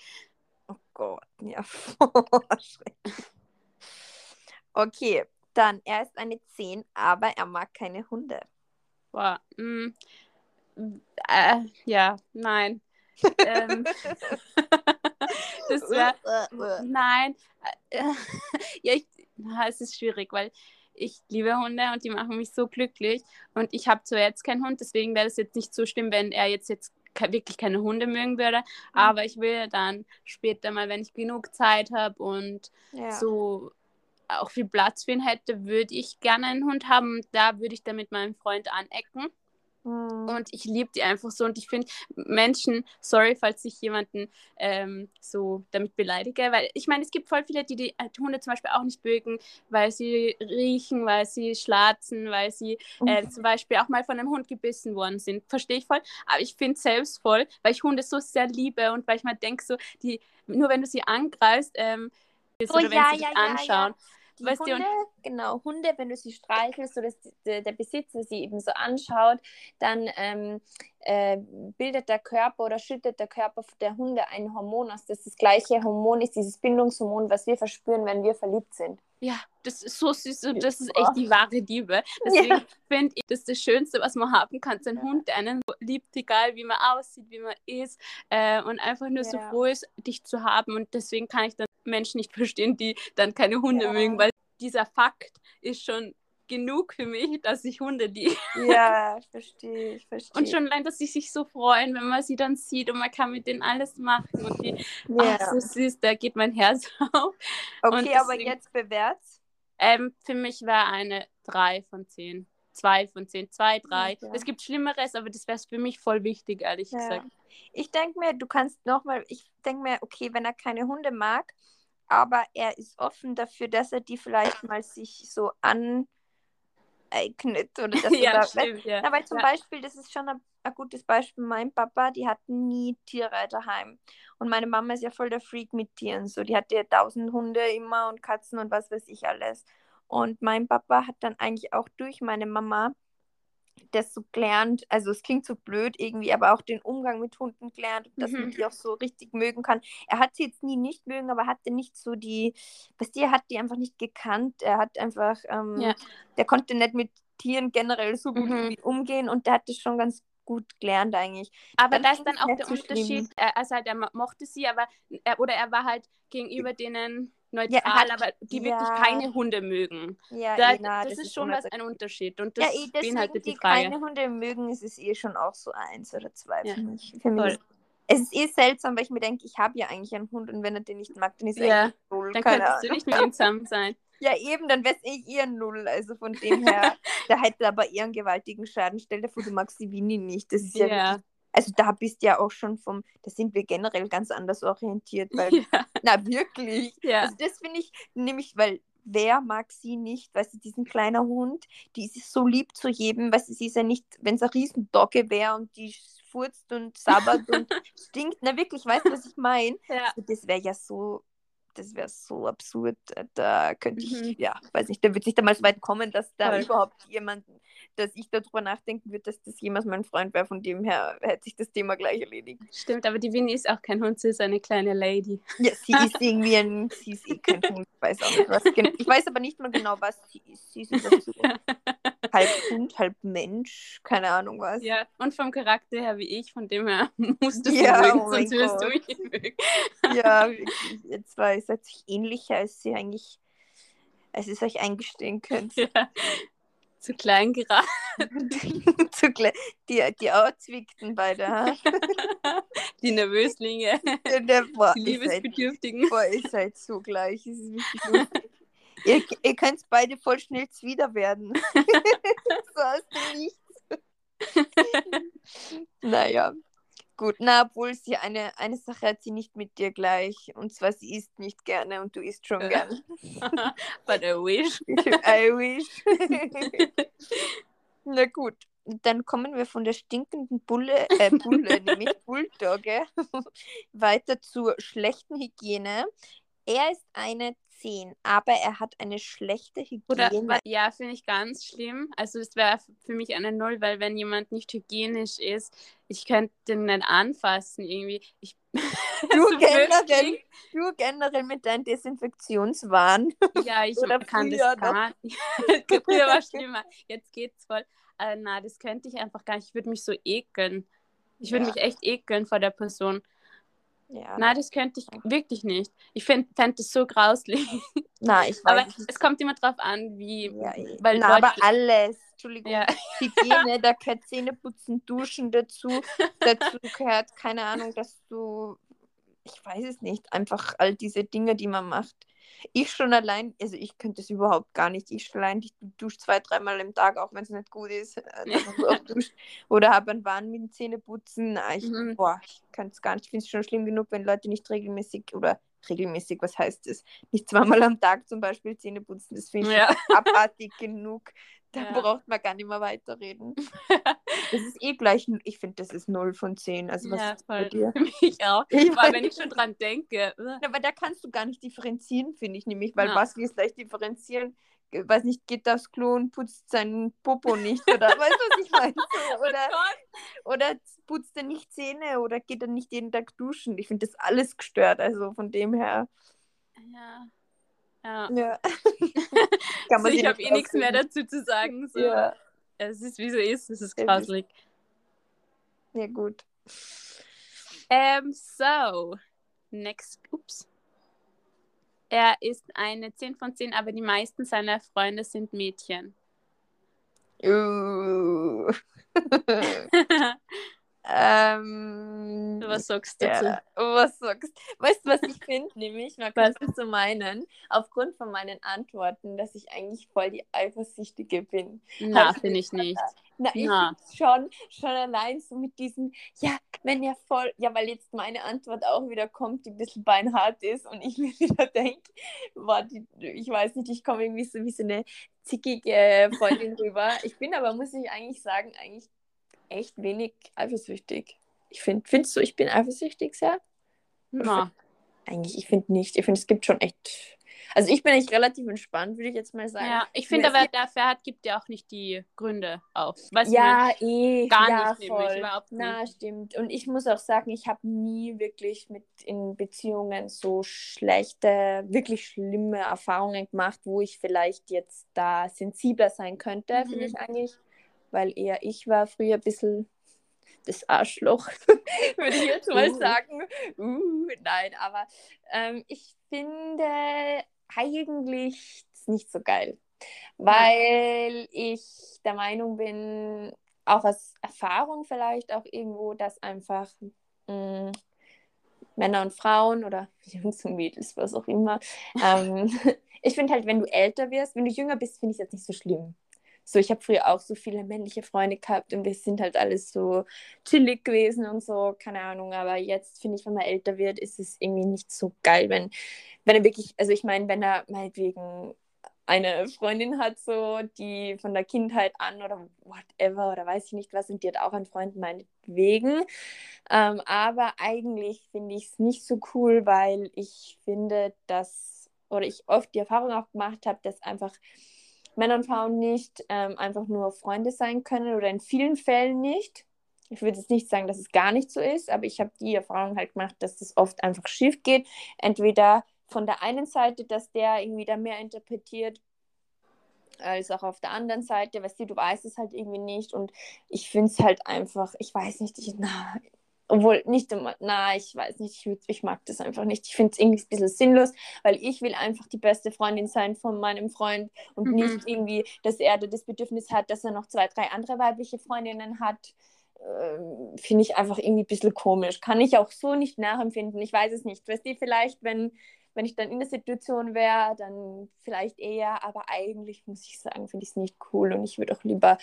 A: Oh Gott, ja. Schrecklich. Okay, dann, er ist eine 10, aber er mag keine Hunde.
B: Boah, mm, äh, ja, nein. ähm, *laughs* das wäre, nein. Äh, *laughs* ja, ich, na, es ist schwierig, weil ich liebe Hunde und die machen mich so glücklich. Und ich habe zwar jetzt keinen Hund, deswegen wäre das jetzt nicht so schlimm, wenn er jetzt, jetzt wirklich keine Hunde mögen würde. Aber ich will dann später mal, wenn ich genug Zeit habe und
A: ja.
B: so auch viel Platz für ihn hätte, würde ich gerne einen Hund haben. Da würde ich dann mit meinem Freund anecken.
A: Hm.
B: Und ich liebe die einfach so. Und ich finde Menschen, sorry, falls ich jemanden ähm, so damit beleidige, weil ich meine, es gibt voll viele, die die äh, Hunde zum Beispiel auch nicht mögen, weil sie riechen, weil sie schlatzen, weil sie äh, zum Beispiel auch mal von einem Hund gebissen worden sind. Verstehe ich voll. Aber ich finde es selbst voll, weil ich Hunde so sehr liebe und weil ich mal denke, so, die, nur wenn du sie angreifst, ähm,
A: Oh,
B: oder wenn
A: ja,
B: sie dich
A: ja, ja,
B: anschauen.
A: Die
B: Weißt du,
A: Hunde,
B: und-
A: genau, Hunde, wenn du sie streichelst oder s- der, der Besitzer sie eben so anschaut, dann ähm, äh, bildet der Körper oder schüttet der Körper der Hunde ein Hormon aus, das das gleiche Hormon ist, dieses Bindungshormon, was wir verspüren, wenn wir verliebt sind.
B: Ja, das ist so süß und das ist echt die wahre Liebe. *laughs* Deswegen finde ich, das ist das Schönste, was man haben kann. Sein
A: Ja.
B: Hund, der einen so liebt, egal wie man aussieht, wie man ist äh, und einfach nur so
A: Ja.
B: froh ist, dich zu haben. Und deswegen kann ich dann Menschen nicht *laughs* verstehen, die dann keine Hunde
A: Ja.
B: mögen, weil dieser Fakt ist schon genug für mich, dass ich Hunde liebe.
A: Ja, ich *laughs* verstehe, ich verstehe.
B: Und schon allein, dass sie sich so freuen, wenn man sie dann sieht und man kann mit denen alles machen und die,
A: ja.
B: ach, so süß, da geht mein Herz *laughs* auf.
A: okay, aber
B: deswegen-
A: jetzt bewert's.
B: Ähm, für mich wäre eine 3 von 10. 2 von 10, 2, 3.
A: Okay.
B: Es gibt Schlimmeres, aber das wäre für mich voll wichtig, ehrlich
A: Ja.
B: gesagt.
A: Ich denke mir, du kannst nochmal, ich denke mir, okay, wenn er keine Hunde mag, aber er ist offen dafür, dass er die vielleicht mal sich so aneignet oder *laughs* dass
B: ja,
A: da,
B: stimmt, ja.
A: Na, weil zum
B: ja.
A: Beispiel, das ist schon ein, ein gutes Beispiel, mein Papa, die hatten nie Tiere daheim. Und meine Mama ist ja voll der Freak mit Tieren. So, die hatte ja tausend Hunde immer und Katzen und was weiß ich alles. Und mein Papa hat dann eigentlich auch durch meine Mama das so gelernt, also es klingt so blöd irgendwie, aber auch den Umgang mit Hunden gelernt, und dass man
B: Mhm.
A: die auch so richtig mögen kann. Er hat sie jetzt nie nicht mögen, aber hatte nicht so die, was die, er hat die einfach nicht gekannt. Er hat einfach, ähm,
B: Ja.
A: der konnte nicht mit Tieren generell so gut
B: Mhm.
A: umgehen und der hat das schon ganz gut gelernt eigentlich.
B: Aber da ist dann auch der. Unterschied, äh, also halt, er mo- mochte sie, aber er, oder er war halt gegenüber denen neutral,
A: hat-
B: aber die
A: ja.
B: wirklich keine Hunde mögen.
A: Ja,
B: Da,
A: eh, na,
B: das, ist schon was ein Unterschied und das
A: ja, eh, deswegen,
B: beinhaltet
A: die
B: die Frage.
A: keine Hunde mögen, ist es eh schon auch so eins oder zwei
B: Ja,
A: für mich. Für mich es ist eh seltsam, weil ich mir denke, ich habe ja eigentlich einen Hund und wenn er den nicht mag, dann ist er
B: Ja,
A: eigentlich null.
B: Dann könntest du
A: Ahnung.
B: nicht mit ihm zusammen sein. *laughs*
A: Ja, eben, dann wäre es eh eher null. Also von dem her, *laughs* da hätte er aber eher einen gewaltigen Schaden. Stell dir vor, du magst die Winnie nicht. Das ist ja,
B: Ja.
A: Also da bist du ja auch schon vom, da sind wir generell ganz anders orientiert, *laughs* weil,
B: Ja.
A: na wirklich.
B: Ja.
A: Also das finde ich nämlich, weil wer mag sie nicht, weißt du, diesen kleiner Hund, die ist so lieb zu jedem, weißt du, sie ist ja nicht, wenn es ein Riesendogge wäre und die furzt und sabbert und *laughs* stinkt, na wirklich, weißt du, was ich meine?
B: Ja.
A: Das wäre ja so, das wäre so absurd. äh, Da könnte ich,
B: Mhm.
A: ja, weiß nicht, da wird sich da mal so weit kommen, dass da
B: Voll.
A: überhaupt jemand, dass ich darüber nachdenken würde, dass das jemals mein Freund wäre. Von dem her hätte sich das Thema gleich erledigt.
B: Stimmt, aber die Winnie ist auch kein Hund, sie ist eine kleine Lady.
A: Ja, sie ist *laughs* irgendwie ein, sie ist eh kein Hund, ich weiß auch nicht was. gen- Ich weiß aber nicht mal genau, was sie ist. Sie ist *laughs* halb Hund, halb Mensch, keine Ahnung was.
B: Ja, und vom Charakter her wie ich, von dem her *laughs* musst du
A: Ja,
B: mögen,
A: oh
B: sonst wirst du nicht mögen.
A: Ja, *laughs* wirklich. Ihr zwei seid sich ähnlicher, als sie eigentlich, als ihr es euch eingestehen könnt.
B: Ja. Zu klein geraten. *laughs*
A: Zu kle- die, die Autzwickten beide?
B: Die Nervöslinge,
A: Der, der, boah,
B: die
A: ihr seid,
B: Liebesbedürftigen.
A: boah, ihr seid so gleich. Es ist wirklich lustig. Ihr, ihr könnt beide voll schnell Zwider werden. *laughs* so aus dem Nichts. naja. Gut, na, obwohl sie eine, eine Sache hat sie nicht mit dir gleich. Und zwar, sie isst nicht gerne und du isst schon
B: Äh.
A: gern. *laughs*
B: But I wish. *laughs*
A: I wish. Na gut, dann kommen wir von der stinkenden Bulle, äh, Bulle, nämlich Bulldogge, weiter zur schlechten Hygiene. Er ist eine 10, aber er hat eine schlechte
B: Oder,
A: Hygiene.
B: ja, finde ich ganz schlimm. Also es wäre für mich eine Null, weil wenn jemand nicht hygienisch ist, ich könnte den nicht anfassen irgendwie. Ich, *laughs*
A: Du
B: so blöd
A: generell, du generell mit deinem Desinfektionswahn. *laughs*
B: Ja, ich
A: Oder
B: kann
A: früher
B: das gar nicht. *laughs* früher war schlimmer. Jetzt geht's voll. Äh, na, das könnte ich einfach gar nicht. Ich würde mich so ekeln. Ich würde
A: Ja.
B: mich echt ekeln vor der Person.
A: Ja.
B: Nein, das könnte ich wirklich nicht. Ich fände fänd das so grauslich. *laughs*
A: Na, ich weiß
B: Aber
A: nicht.
B: es kommt immer drauf an, wie.
A: Ja, eh.
B: weil
A: Na, aber alles. Entschuldigung.
B: Ja.
A: Hygiene, *laughs* da gehört Zähneputzen, Duschen dazu. Dazu gehört, keine Ahnung, dass du, ich weiß es nicht, einfach all diese Dinge, die man macht. Ich schon allein, also ich könnte es überhaupt gar nicht. Ich schon allein, ich dusche zwei, dreimal im Tag, auch wenn es nicht gut ist. äh, duscht. Oder habe einen Wahn mit dem Zähneputzen. Na, Ich,
B: Mhm.
A: Boah, ich kann es gar nicht. Ich finde es schon schlimm genug, wenn Leute nicht regelmäßig oder regelmäßig, was heißt es? Nicht zweimal am Tag zum Beispiel Zähne putzen. Das finde ich
B: Ja.
A: abartig genug. Da
B: Ja.
A: braucht man gar nicht mehr weiterreden. Das ist eh gleich, ich finde, das ist 0 von 10. Also was
B: ja,
A: ist bei
B: voll.
A: dir?
B: Für *laughs* mich auch.
A: Ich weiß
B: wenn ich schon dran denke. uh.
A: Aber da kannst du gar nicht differenzieren, finde ich nämlich, weil
B: Ja.
A: was wir gleich differenzieren, äh, weiß nicht, geht aufs Klo und putzt seinen Popo nicht oder weißt du, was ich meine? So, *laughs* Oder, oder putzt er nicht Zähne oder geht er nicht jeden Tag duschen? Ich finde das alles gestört, also von dem her.
B: Ja. Ja.
A: Ja. *laughs*
B: Also
A: sich
B: ich habe eh nichts mehr dazu zu sagen. So.
A: Ja,
B: Es ist wie so ist, es ist
A: Es ist-
B: grauslich.
A: ja gut.
B: Ähm, so. Next. Ups. Er ist eine 10 von 10, aber die meisten seiner Freunde sind Mädchen.
A: Uh. *laughs* *laughs* ähm,
B: Was sagst du dazu?
A: ja, was sagst Weißt du, was ich finde? *laughs* Nämlich, man könnte so meinen, aufgrund von meinen Antworten, dass ich eigentlich voll die Eifersüchtige bin.
B: Na, finde ich nicht.
A: Na, ich
B: Na.
A: schon, schon allein so mit diesem, ja, wenn er voll, ja, weil jetzt meine Antwort auch wieder kommt, die ein bisschen beinhart ist und ich *laughs* mir wieder denke, ich weiß nicht, ich komme irgendwie so wie so eine zickige Freundin rüber. Ich bin aber, muss ich eigentlich sagen, eigentlich echt wenig eifersüchtig. Ich finde, findest du, ich bin eifersüchtig sehr?
B: Na,
A: Eigentlich, ich finde nicht. Ich finde, es gibt schon echt, also ich bin eigentlich relativ entspannt, würde ich jetzt mal sagen.
B: ja, ich finde aber, dafür hat, gibt ja auch nicht die Gründe auf. Weißt
A: Ja, eh.
B: Gar
A: ja,
B: nicht
A: voll.
B: überhaupt
A: Na, stimmt. Und ich muss auch sagen, ich habe nie wirklich mit in Beziehungen so schlechte, wirklich schlimme Erfahrungen gemacht, wo ich vielleicht jetzt da sensibler sein könnte,
B: Mhm.
A: finde ich eigentlich. Weil eher ich war früher ein bisschen das Arschloch, *laughs* würde ich jetzt mal
B: Uh.
A: sagen. Uh, nein, aber ähm, ich finde eigentlich nicht so geil, weil ich der Meinung bin, auch aus Erfahrung vielleicht auch irgendwo, dass einfach mh, Männer und Frauen oder *laughs* Jungs und Mädels, was auch immer, ähm, *laughs* ich finde halt, wenn du älter wirst, wenn du jünger bist, finde ich es jetzt nicht so schlimm. So, ich habe früher auch so viele männliche Freunde gehabt und wir sind halt alles so chillig gewesen und so, keine Ahnung. Aber jetzt finde ich, wenn man älter wird, ist es irgendwie nicht so geil, wenn, wenn er wirklich, also ich meine, wenn er meinetwegen eine Freundin hat, so, die von der Kindheit an oder whatever oder weiß ich nicht was, und die hat auch einen Freund meinetwegen. Ähm, aber eigentlich finde ich es nicht so cool, weil ich finde, dass, oder ich oft die Erfahrung auch gemacht habe, dass einfach Männer und Frauen nicht ähm, einfach nur Freunde sein können oder in vielen Fällen nicht. Ich würde jetzt nicht sagen, dass es gar nicht so ist, aber ich habe die Erfahrung halt gemacht, dass das oft einfach schief geht. Entweder von der einen Seite, dass der irgendwie da mehr interpretiert, als auch auf der anderen Seite, weißt du, du weißt es halt irgendwie nicht und ich finde es halt einfach, ich weiß nicht, ich, na, obwohl nicht immer, na, ich weiß nicht, ich, ich mag das einfach nicht. Ich finde es irgendwie ein bisschen sinnlos, weil ich will einfach die beste Freundin sein von meinem Freund und
B: Mhm.
A: nicht irgendwie, dass er da das Bedürfnis hat, dass er noch zwei, drei andere weibliche Freundinnen hat. Ähm, finde ich einfach irgendwie ein bisschen komisch. Kann ich auch so nicht nachempfinden. Ich weiß es nicht. Weißt du, vielleicht, wenn, wenn ich dann in der Situation wäre, dann vielleicht eher, aber eigentlich muss ich sagen, finde ich es nicht cool. Und ich würde auch lieber,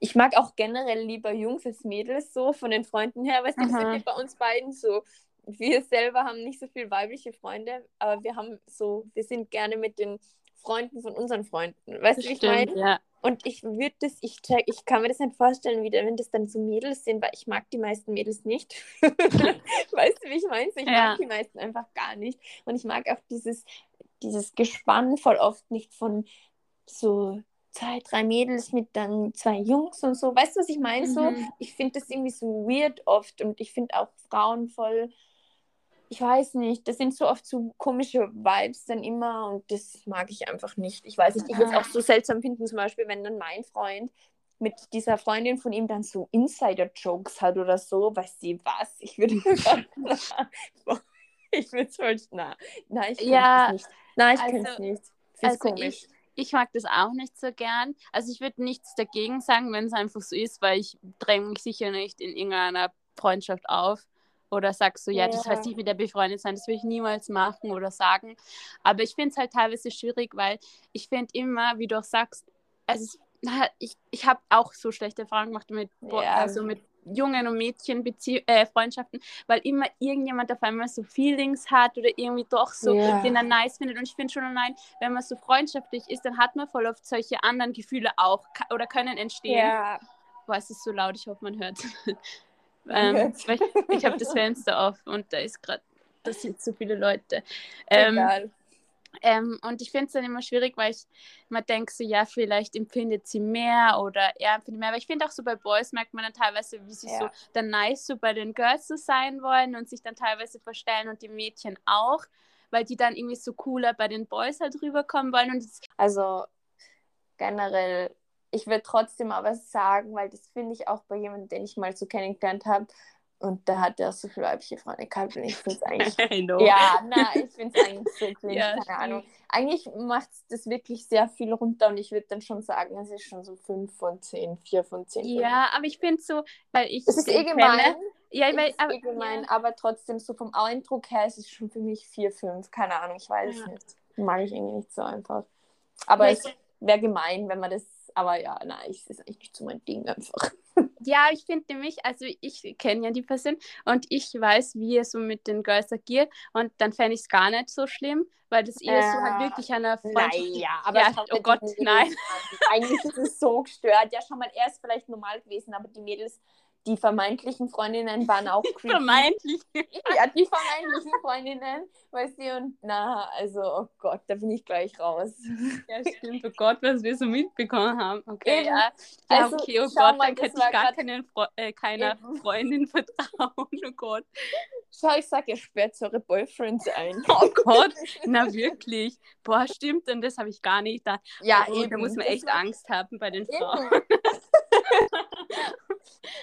A: ich mag auch generell lieber Jungs als Mädels so von den Freunden her, weißt du, das bei uns beiden so. Wir selber haben nicht so viele weibliche Freunde, aber wir haben so, wir sind gerne mit den Freunden von unseren Freunden. Weißt du, wie ich meine?
B: Ja.
A: Und ich würde das, ich check, ich kann mir das nicht vorstellen, wie, wenn das dann so Mädels sind, weil ich mag die meisten Mädels nicht. *laughs* weißt du, wie ich meine? Ich
B: Ja.
A: mag die meisten einfach gar nicht. Und ich mag auch dieses, dieses Gespann voll oft nicht von so zwei, drei Mädels mit dann zwei Jungs und so. Weißt du, was ich meine? So,
B: Mhm.
A: ich finde das irgendwie so weird oft und ich finde auch Frauen voll, ich weiß nicht, das sind so oft so komische Vibes dann immer und das mag ich einfach nicht. Ich weiß nicht, ich würde es
B: Ah.
A: auch so seltsam finden, zum Beispiel, wenn dann mein Freund mit dieser Freundin von ihm dann so Insider-Jokes hat oder so, weiß sie was? Ich würde *laughs* *laughs* ich würde es na, nein, ich könnte
B: Ja,
A: es nicht. Nein, ich
B: also-
A: könnte es nicht.
B: Also
A: komisch.
B: ich, ich mag das auch nicht so gern. Also ich würde nichts dagegen sagen, wenn es einfach so ist, weil ich dränge mich sicher nicht in irgendeiner Freundschaft auf. Oder sag so, ja, das
A: Ja.
B: heißt nicht mit der befreundet sein, das will ich niemals machen oder sagen. Aber ich finde es halt teilweise schwierig, weil ich finde immer, wie du auch sagst, na, ich, ich habe auch so schlechte Erfahrungen gemacht mit,
A: Ja.
B: also mit Jungen und Mädchen Bezie äh, Freundschaften, weil immer irgendjemand auf einmal so Feelings hat oder irgendwie doch so,
A: Ja.
B: den er nice findet. Und ich finde schon allein, wenn man so freundschaftlich ist, dann hat man voll oft solche anderen Gefühle auch oder können entstehen.
A: Ja,
B: Boah, es ist so laut, ich hoffe, man hört. *laughs* Ähm, ich ich habe das Fenster auf und da ist gerade, da sind so viele Leute. Ähm,
A: egal.
B: ähm, und ich finde es dann immer schwierig, weil ich immer denke, so, ja, vielleicht empfindet sie mehr oder er empfindet mehr. Aber ich finde auch so bei Boys merkt man dann teilweise, wie sie
A: Ja.
B: so dann nice so bei den Girls so sein wollen und sich dann teilweise verstellen und die Mädchen auch, weil die dann irgendwie so cooler bei den Boys halt rüberkommen wollen. Und das,
A: Also generell, ich würde trotzdem aber sagen, weil das finde ich auch bei jemandem, den ich mal so kennengelernt habe. Und da hat er so viele weibliche Freunde gehabt und ich finde es *laughs* eigentlich. Ja, na, ich finde es eigentlich so *laughs*
B: Ja,
A: keine. Ahnung. Eigentlich macht das wirklich sehr viel runter und ich würde dann schon sagen, es ist schon so 5 von 10, 4 von 10.
B: Ja, aber ich finde so, weil ich.
A: Es ist eh gemein.
B: kenne- Ja,
A: Es
B: weil,
A: ist
B: aber,
A: eh gemein,
B: ja.
A: aber trotzdem so vom Eindruck her ist es schon für mich 4, 5. Keine Ahnung, ich weiß
B: Ja.
A: es nicht. Mag ich irgendwie nicht so einfach. Aber
B: Ja,
A: es wäre gemein, wenn man das. Aber ja, nein, es ist eigentlich nicht so mein Ding einfach. *laughs*
B: Ja, ich finde nämlich, also ich kenne ja die Person und ich weiß, wie er so mit den Girls agiert und dann fände ich es gar nicht so schlimm, weil das eher so halt
A: Ja.
B: wirklich einer Freundschaft.
A: Naja,
B: aber Ja, oh Gott, nein.
A: an. Eigentlich ist es so gestört. Ja, schau mal, er ist vielleicht normal gewesen, aber die Mädels, die vermeintlichen Freundinnen waren auch creepy.
B: Vermeintlich.
A: Ja, die vermeintlichen Freundinnen, weißt du, und na, also, oh Gott, da bin ich gleich raus.
B: Ja, stimmt. Oh Gott, was wir so mitbekommen haben. Okay,
A: Eben.
B: ja.
A: Also,
B: okay, oh Gott,
A: mal,
B: dann könnte ich gar keinen Fre äh, keiner
A: Eben.
B: Freundin vertrauen. Oh Gott.
A: Schau, ich sag, ihr sperrt eure Boyfriends ein. *laughs*
B: Oh Gott, na wirklich. Boah, stimmt, und das habe ich gar nicht. Da,
A: Ja,
B: oh, da muss man echt Angst haben bei den Frauen. *laughs*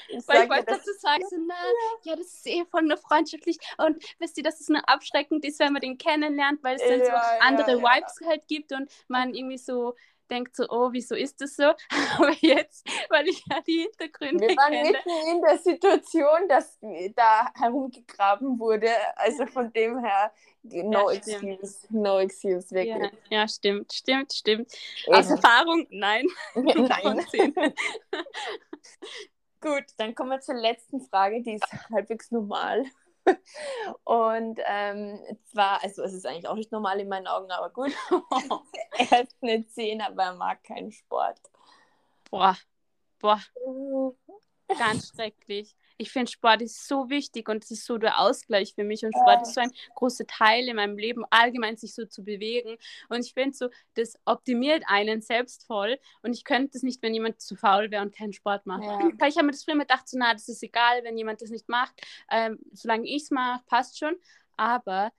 A: Ich
B: Weil ich
A: dir,
B: wollte
A: das
B: dazu sagen, so, na, ja, das ist eh voll nur freundschaftlich. Und wisst ihr, dass es nur abschreckend ist, wenn man den kennenlernt, weil es dann so
A: Ja, ja,
B: andere
A: ja.
B: Vibes halt gibt und man irgendwie so denkt so, oh, wieso ist das so? *laughs* Aber jetzt, weil ich ja die Hintergründe
A: Wir waren
B: kenne.
A: mitten in der Situation, dass da herumgegraben wurde. Also von dem her, no
B: Ja, stimmt.
A: excuse. No excuse,
B: Ja,
A: wirklich.
B: ja, stimmt, stimmt, stimmt.
A: Eben.
B: Aus Erfahrung, nein. *laughs* *laughs*
A: Nein. Gut, dann kommen wir zur letzten Frage, die ist *laughs* halbwegs normal. *laughs* Und ähm, zwar, also es ist eigentlich auch nicht normal in meinen Augen, aber gut. *laughs* er ist eine 10, aber er mag keinen Sport.
B: Boah, boah, ganz schrecklich. Ich finde, Sport ist so wichtig und es ist so der Ausgleich für mich. Und Sport ist so ein großer Teil in meinem Leben, allgemein sich so zu bewegen. Und ich finde so, das optimiert einen selbst voll. Und ich könnte es nicht, wenn jemand zu faul wäre und keinen Sport macht.
A: Ja.
B: Weil ich habe mir das früher gedacht, so, na, das ist egal, wenn jemand das nicht macht. Ähm, solange ich es mache, passt schon. Aber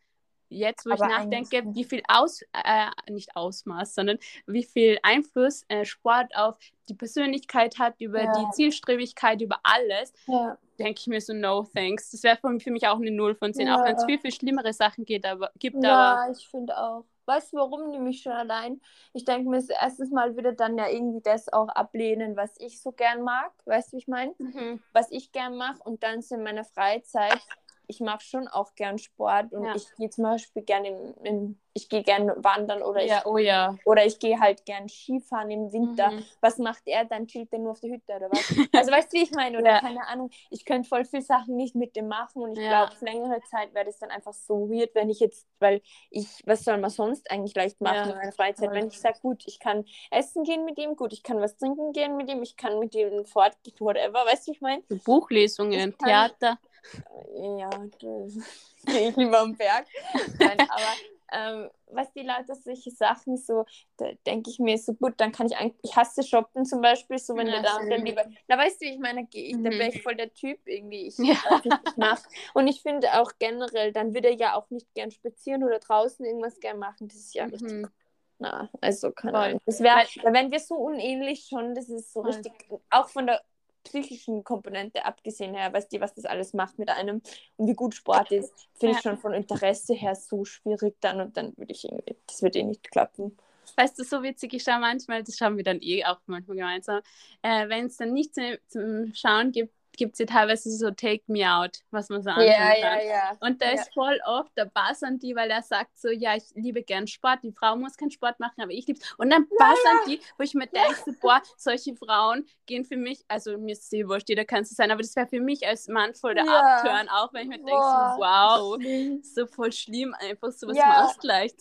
B: jetzt, wo
A: Aber
B: ich nachdenke, wie viel Aus, äh, nicht Ausmaß, sondern wie viel Einfluss äh, Sport auf die Persönlichkeit hat, über
A: Ja.
B: die Zielstrebigkeit, über alles,
A: Ja.
B: Denke ich mir so, no thanks. Das wäre für, mich auch eine Null von 10, auch
A: Ja.
B: wenn es viel, viel schlimmere Sachen geht, aber, gibt. Aber
A: Ja, ich finde auch. Weißt du, warum nämlich schon allein? Ich denke mir, erstens mal würde dann ja irgendwie das auch ablehnen, was ich so gern mag. Weißt du, wie ich meine?
B: Mhm.
A: Was ich gern mache und dann so in meiner Freizeit. Ich mache schon auch gern Sport und
B: Ja.
A: ich gehe zum Beispiel gerne im, im ich gehe gerne wandern oder
B: ja,
A: ich
B: oh ja.
A: oder ich gehe halt gern Skifahren im Winter.
B: Mhm.
A: Was macht er dann? Chillt er nur auf der Hütte oder was? *laughs* Also weißt du, wie ich meine? Oder
B: Ja.
A: keine Ahnung. Ich könnte voll viele Sachen nicht mit dem machen und ich glaube, längere Zeit wäre das dann einfach so weird, wenn ich jetzt, weil ich, was soll man sonst eigentlich leicht machen in meiner Freizeit? Wenn ich sage, gut, ich kann essen gehen mit ihm, gut, ich kann was trinken gehen mit ihm, ich kann mit ihm fortgehen, whatever, weißt du, wie ich meine?
B: Buchlesungen, Theater.
A: Ja, *laughs* gehe ich lieber am Berg. Nein, *laughs* aber ähm, was die Leute solche Sachen so, da denke ich mir so gut, dann kann ich eigentlich, ich hasse Shoppen zum Beispiel, so wenn
B: Ja,
A: du da dann lieber, da weißt du, wie ich meine, ich, da
B: Mhm.
A: wäre ich voll der Typ irgendwie, ich,
B: Ja.
A: ich mach. Und ich finde auch generell, dann würde er ja auch nicht gern spazieren oder draußen irgendwas gern machen, das ist ja richtig,
B: Mhm.
A: na, also keine. Ahnung, das wäre, da wären wir so unähnlich schon, das ist so
B: Voll.
A: richtig, auch von der psychischen Komponente abgesehen her, weißt du, was das alles macht mit einem und wie gut Sport ist, finde ich
B: Ja.
A: schon von Interesse her so schwierig dann und dann würde ich irgendwie, das würde eh nicht klappen.
B: Weißt du, so witzig ist ja manchmal, das schauen wir dann eh auch manchmal gemeinsam, äh, wenn es dann nicht zum, zum Schauen gibt, gibt es ja teilweise so Take Me Out, was man so anschauen kann.
A: ja.
B: Und da
A: Ja.
B: ist voll oft der buzzern die, weil er sagt so, ja, ich liebe gern Sport, die Frau muss keinen Sport machen, aber ich liebe Und dann buzzern die, wo ich mir denke, so, boah, solche Frauen gehen für mich, also mir ist eh wurscht, jeder kann es sein, aber das wäre für mich als Mann voll der
A: Ja.
B: Abturn, auch wenn ich mir denke, so, wow, so voll schlimm einfach, so was
A: Ja.
B: machst leicht.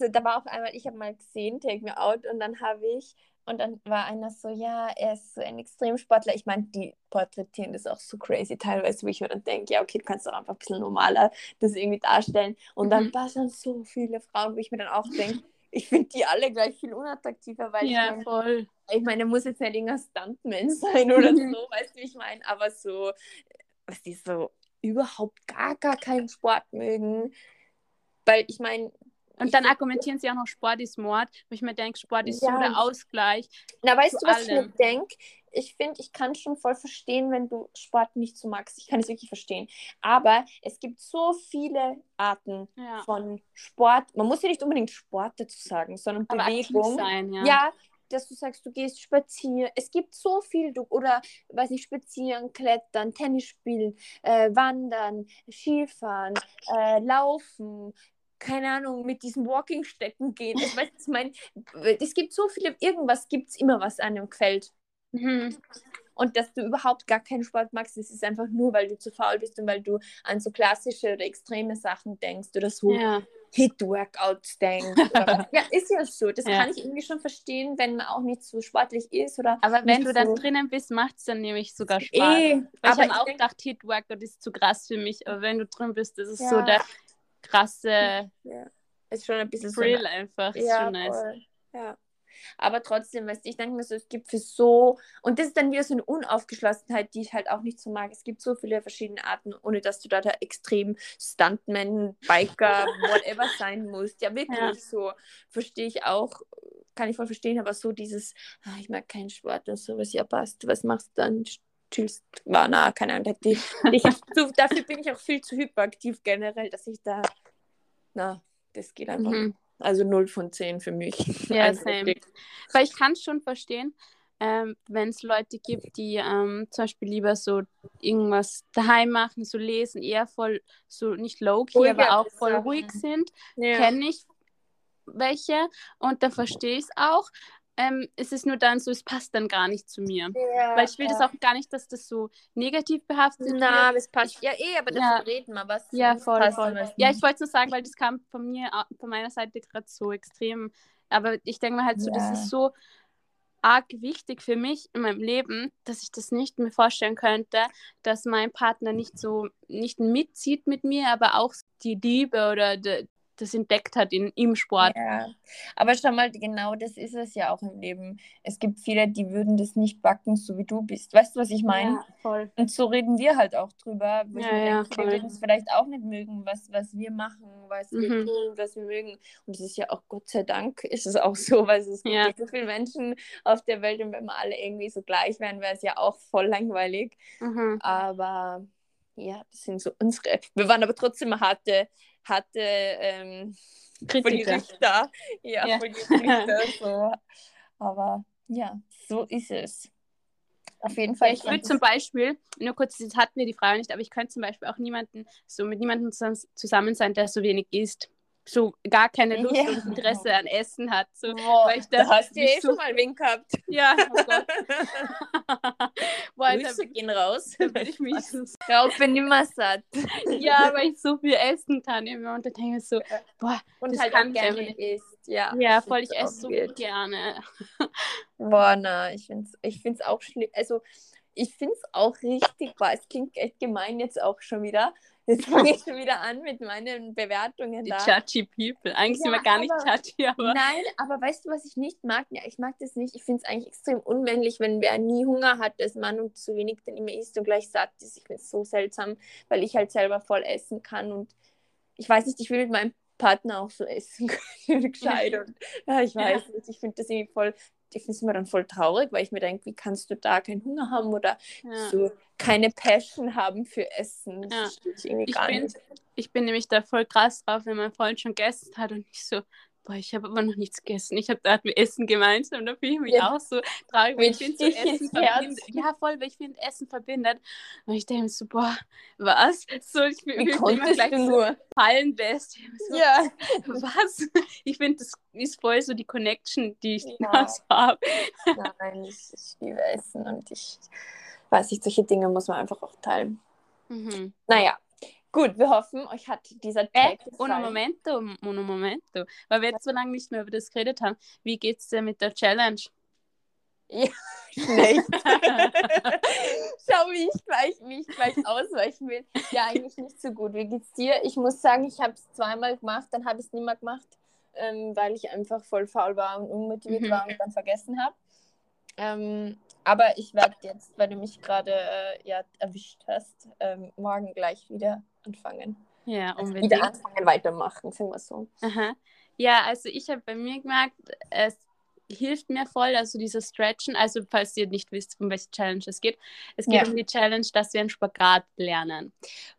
A: Also, da war auch einmal, ich habe mal gesehen, Take Me Out, und dann habe ich, und dann war einer so, ja, er ist so ein Extremsportler. Ich meine, die porträtieren das auch so crazy teilweise, wo ich mir dann denke, ja, okay, du kannst doch einfach ein bisschen normaler das irgendwie darstellen. Und dann
B: Mhm.
A: passen so viele Frauen, wo ich mir dann auch denke, ich finde die alle gleich viel unattraktiver, weil
B: Ja,
A: ich meine,
B: voll.
A: ich meine, muss jetzt nicht irgendein Stuntman sein oder *laughs* so, weißt du, wie ich meine, aber so, was die so überhaupt gar, gar keinen Sport mögen. Weil ich meine,
B: Und dann argumentieren sie auch noch, Sport ist Mord, wo ich mir denke, Sport ist
A: Ja,
B: so der Ausgleich.
A: Na, weißt du, was ich mir
B: allem.
A: denke? Ich finde, ich kann schon voll verstehen, wenn du Sport nicht so magst. Ich kann es wirklich verstehen. Aber es gibt so viele Arten
B: Ja.
A: von Sport. Man muss ja nicht unbedingt Sport dazu sagen, sondern
B: Aber
A: Bewegung.
B: sein, ja.
A: Ja, dass du sagst, du gehst spazieren. Es gibt so viel, du, oder weiß nicht, spazieren, klettern, Tennis spielen, äh, wandern, Skifahren, äh, laufen, keine Ahnung, mit diesen Walking-Stecken gehen. Ich weiß, ich meine, es gibt so viele, irgendwas gibt es immer, was einem gefällt.
B: Mhm.
A: Und dass du überhaupt gar keinen Sport magst, das ist einfach nur, weil du zu faul bist und weil du an so klassische oder extreme Sachen denkst oder so
B: ja.
A: Hit-Workouts denkst. *laughs* Ja, ist ja so. Das
B: Ja.
A: kann ich irgendwie schon verstehen, wenn man auch nicht so sportlich ist. Oder
B: Aber wenn du dann
A: so-
B: drinnen bist, macht es dann nämlich sogar Spaß.
A: Eh,
B: Weil ich
A: aber
B: habe
A: ich
B: auch
A: denk-
B: gedacht, Hit-Workout ist zu krass für mich, aber wenn du drin bist, das ist
A: Ja.
B: so der krasse
A: ja, ist schon ein bisschen so
B: Thrill einfach. Ist
A: Ja,
B: schon nice.
A: voll. ja. Aber trotzdem, weißt du, ich denke mir so, es gibt für so, und das ist dann wieder so eine Unaufgeschlossenheit, die ich halt auch nicht so mag. Es gibt so viele verschiedene Arten, ohne dass du da der extrem Stuntman, Biker, *laughs* whatever sein musst. Ja, wirklich
B: Ja.
A: so. Verstehe ich auch, kann ich voll verstehen, aber so dieses, ah, ich mag keinen Sport und sowas, ja passt, was machst du dann? Chillst, war na, keine Ahnung. Die, ich, so, dafür bin ich auch viel zu hyperaktiv generell, dass ich da, na, das geht einfach.
B: Mhm.
A: Also 0 von 10 für mich.
B: Ja,
A: also
B: same.
A: wirklich.
B: Weil ich kann es schon verstehen, ähm, wenn es Leute gibt, die ähm, zum Beispiel lieber so irgendwas daheim machen, so lesen, eher voll so nicht low-key,
A: Ruhige
B: aber auch voll ruhig sind,
A: Ja.
B: kenne ich welche und da verstehe ich es auch. Ähm, es ist nur dann so, es passt dann gar nicht zu mir.
A: Ja,
B: Weil ich will das
A: ja.
B: auch gar nicht, dass das so negativ behaftet
A: Na,
B: wird.
A: das passt. Ja, eh, aber
B: Ja.
A: reden wir. Was
B: Ja,
A: was
B: voll,
A: passt
B: voll.
A: was
B: Ja, ich wollte es nur sagen, weil das kam von mir, von meiner Seite gerade so extrem. Aber ich denke mir halt so, das ist so arg wichtig für mich in meinem Leben, dass ich das nicht mir vorstellen könnte, dass mein Partner nicht so, nicht mitzieht mit mir, aber auch die Liebe oder de, das entdeckt hat in, im Sport.
A: Ja, aber schau mal, genau das ist es ja auch im Leben. Es gibt viele, die würden das nicht backen, so wie du bist. Weißt du, was ich meine?
B: Ja, voll.
A: Und so reden wir halt auch drüber. Wo
B: Ja, ja,
A: denke,
B: voll.
A: würden es vielleicht auch nicht mögen, was, was wir machen, was wir
B: Mhm.
A: tun, was wir mögen. Und es ist ja auch Gott sei Dank *laughs* ist es auch so, weil es gibt
B: ja.
A: so viele Menschen auf der Welt und wenn wir alle irgendwie so gleich wären, wäre es ja auch voll langweilig.
B: Mhm.
A: Aber ja, das sind so unsere. Wir waren aber trotzdem harte, harte ähm, voll die
B: Kritiker.
A: Richter. Ja,
B: Ja.
A: Richter. *laughs* So. Aber ja, so ist es. Auf jeden Fall.
B: Ja, ich würde zum Beispiel, nur kurz, das hatten wir die Frage nicht, aber ich könnte zum Beispiel auch niemanden, so mit niemandem zus- zusammen sein, der so wenig isst. So gar keine Lust
A: Ja.
B: und Interesse an Essen hat. So,
A: Boah,
B: weil ich
A: da hast du eh
B: so-
A: schon mal wen gehabt.
B: ja, oh Gott. *laughs* Boah,
A: Grüße gehen raus.
B: bin ich mich *laughs* so,
A: Raupe nimmer satt. *laughs*
B: ja, weil ich so viel essen kann immer und dann denke ich so, boah,
A: Und
B: Das
A: halt
B: kann ich
A: gerne isst. Ja,
B: ja, voll, ich esse so
A: weird.
B: gerne.
A: Boah, na, ich finde es ich find's auch schlimm. Also, ich finde es auch richtig, boah, es klingt echt gemein jetzt auch schon wieder. Jetzt *laughs* fange ich schon wieder an mit meinen Bewertungen
B: Die
A: da.
B: judgy People. Eigentlich sind
A: Ja,
B: wir gar nicht judgy, aber.
A: Nein, aber weißt du, was ich nicht mag? Ja, ich mag das nicht. Ich finde es eigentlich extrem unmännlich, wenn wer nie Hunger hat, dass man und zu wenig dann immer isst und gleich satt ist. Ich finde es so seltsam, weil ich halt selber voll essen kann und ich weiß nicht, ich will mit meinem Partner auch so essen *laughs* können, gescheit. *laughs* Und, ja, ich weiß nicht, ich finde das irgendwie voll, ich finde es immer dann voll traurig, weil ich mir denke, wie kannst du da keinen Hunger haben oder
B: Ja.
A: so keine Passion haben für Essen?
B: Ja.
A: ich
B: Ich bin-. Ich bin nämlich da voll krass drauf, wenn mein Freund schon gegessen hat und ich so, boah, ich habe aber noch nichts gegessen. Ich habe da wir essen gemeinsam, da fühle ich mich
A: Ja.
B: auch so traurig, weil
A: Mit
B: ich finde so Essen *laughs* verbindet. Ja, voll, weil ich finde Essen verbindet. Und ich denke mir so, boah, was? So, ich mich immer gleich
A: du
B: so
A: nur?
B: fallen lässt. So,
A: Ja. *laughs*
B: Was? Ich finde, das ist voll so die Connection, die ich
A: Ja. *laughs*
B: habe.
A: Nein, ich, ich liebe Essen und ich weiß nicht, solche Dinge muss man einfach auch teilen.
B: Mhm.
A: Naja, gut, wir hoffen, euch hat dieser
B: Äh,
A: Tag
B: uno
A: gefallen.
B: momento, uno momento. Weil wir jetzt so lange nicht mehr über das geredet haben. Wie geht's dir mit der Challenge? *laughs*
A: Schlecht. *laughs* Schau, wie ich, gleich, wie ich gleich ausweichen will. Ja, eigentlich nicht so gut. Wie geht's dir? Ich muss sagen, ich habe es zweimal gemacht, dann habe ich es nicht mehr gemacht, ähm, weil ich einfach voll faul war und unmotiviert
B: Mhm.
A: war und dann vergessen habe. Ähm, aber ich werde jetzt, weil du mich gerade äh, ja, erwischt hast, ähm, morgen gleich wieder anfangen.
B: Ja,
A: Also
B: unbedingt.
A: wieder anfangen, weitermachen, sagen wir so.
B: Aha. Ja, also ich habe bei mir gemerkt, es hilft mir voll, also dieses Stretchen, also falls ihr nicht wisst, um welche Challenge es geht, es geht
A: Ja.
B: um die Challenge, dass wir einen Spagat lernen.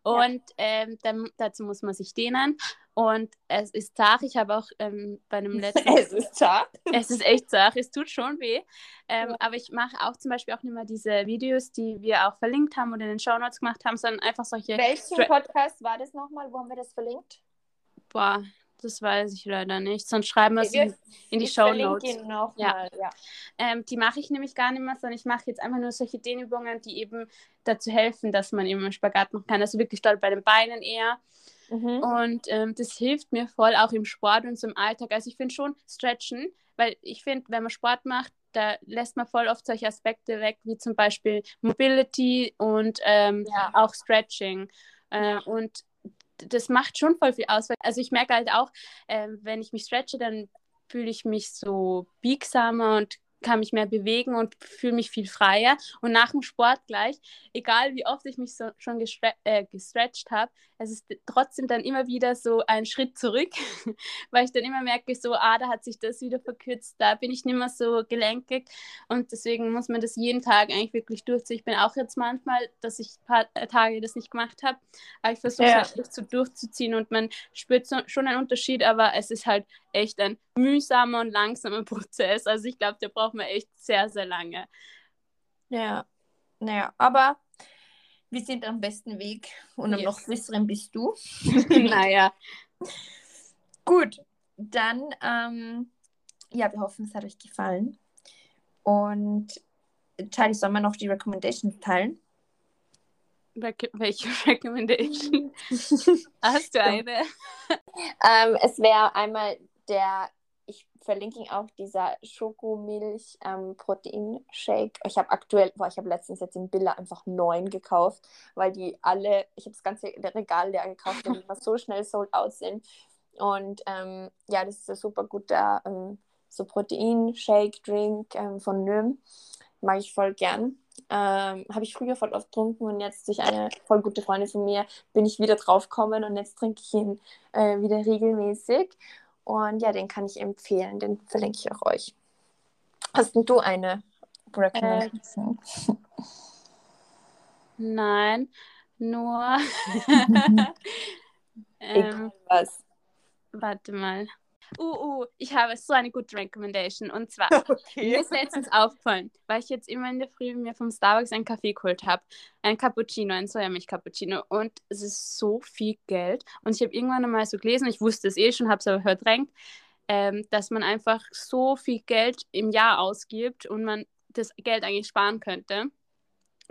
B: Und ähm, dann, dazu muss man sich dehnen und es ist zart, ich habe auch ähm, bei einem *laughs* letzten...
A: Es ist zart.
B: Es ist echt zart, es tut schon weh. Ähm,
A: Ja.
B: Aber ich mache auch zum Beispiel auch nicht mehr diese Videos, die wir auch verlinkt haben oder in den Shownotes gemacht haben, sondern einfach solche.
A: Welchen
B: Stra-
A: Podcast war das nochmal? Wo haben wir das verlinkt?
B: Boah, das weiß ich leider nicht. Sonst schreiben wir es in, in die
A: ihn noch
B: Ja.
A: mal, ja.
B: Ähm, die mache ich nämlich gar nicht mehr, sondern ich mache jetzt einfach nur solche Dehnübungen, die eben dazu helfen, dass man eben einen Spagat machen kann. Also wirklich dort bei den Beinen eher.
A: Mhm.
B: Und ähm, das hilft mir voll auch im Sport und so im Alltag. Also ich finde schon Stretchen, weil ich finde, wenn man Sport macht, da lässt man voll oft solche Aspekte weg, wie zum Beispiel Mobility und ähm,
A: Ja.
B: auch Stretching. Äh. Und das macht schon voll viel aus. Also ich merke halt auch, ähm, wenn ich mich stretche, dann fühle ich mich so biegsamer und kann mich mehr bewegen und fühle mich viel freier. Und nach dem Sport gleich, egal wie oft ich mich so schon gestre äh, gestretcht habe, es ist trotzdem dann immer wieder so ein Schritt zurück, *laughs* weil ich dann immer merke, so, ah, da hat sich das wieder verkürzt, da bin ich nicht mehr so gelenkig und deswegen muss man das jeden Tag eigentlich wirklich durchziehen. Ich bin auch jetzt manchmal, dass ich ein paar Tage das nicht gemacht habe, aber ich versuche
A: Ja.
B: es halt so durchzuziehen und man spürt so, schon einen Unterschied, aber es ist halt echt ein mühsamer und langsamer *laughs* Prozess. Also ich glaube, da braucht man echt sehr, sehr lange.
A: Ja. Naja, aber wir sind am besten Weg und am
B: Yes.
A: noch besseren bist du. *laughs* *laughs*
B: naja,
A: Gut, dann, ähm, ja, wir hoffen, es hat euch gefallen. Und Charlie, sollen wir noch die Recommendations teilen?
B: Welche Recommendation? Hast du eine?
A: Ähm, es wäre einmal der, verlinke ihn auch, dieser Schokomilch ähm, Protein-Shake. Ich habe aktuell, boah, ich habe letztens jetzt in Billa einfach neun gekauft, weil die alle, ich habe das ganze Regal leer gekauft, weil die immer so schnell sold out sind. Und ähm, ja, das ist ein super guter ähm, so Protein-Shake-Drink ähm, von Nöm. Mag ich voll gern. Ähm, habe ich früher voll oft getrunken und jetzt durch eine voll gute Freundin von mir bin ich wieder drauf gekommen und jetzt trinke ich ihn äh, wieder regelmäßig. Und ja, den kann ich empfehlen, den verlinke ich auch euch. Hast denn du eine Recommendation?
B: Nein, nur. *laughs* *laughs* ähm,
A: was.
B: warte mal. Uh, uh, ich habe so eine gute Recommendation. Und zwar, *laughs* Mir
A: Okay.
B: ist letztens aufgefallen, weil ich jetzt immer in der Früh mir vom Starbucks einen Kaffee geholt habe. Ein Cappuccino, ein Sojamilch-Cappuccino. Und es ist so viel Geld. Und ich habe irgendwann einmal so gelesen, ich wusste es eh schon, habe es aber verdrängt, ähm, dass man einfach so viel Geld im Jahr ausgibt und man das Geld eigentlich sparen könnte.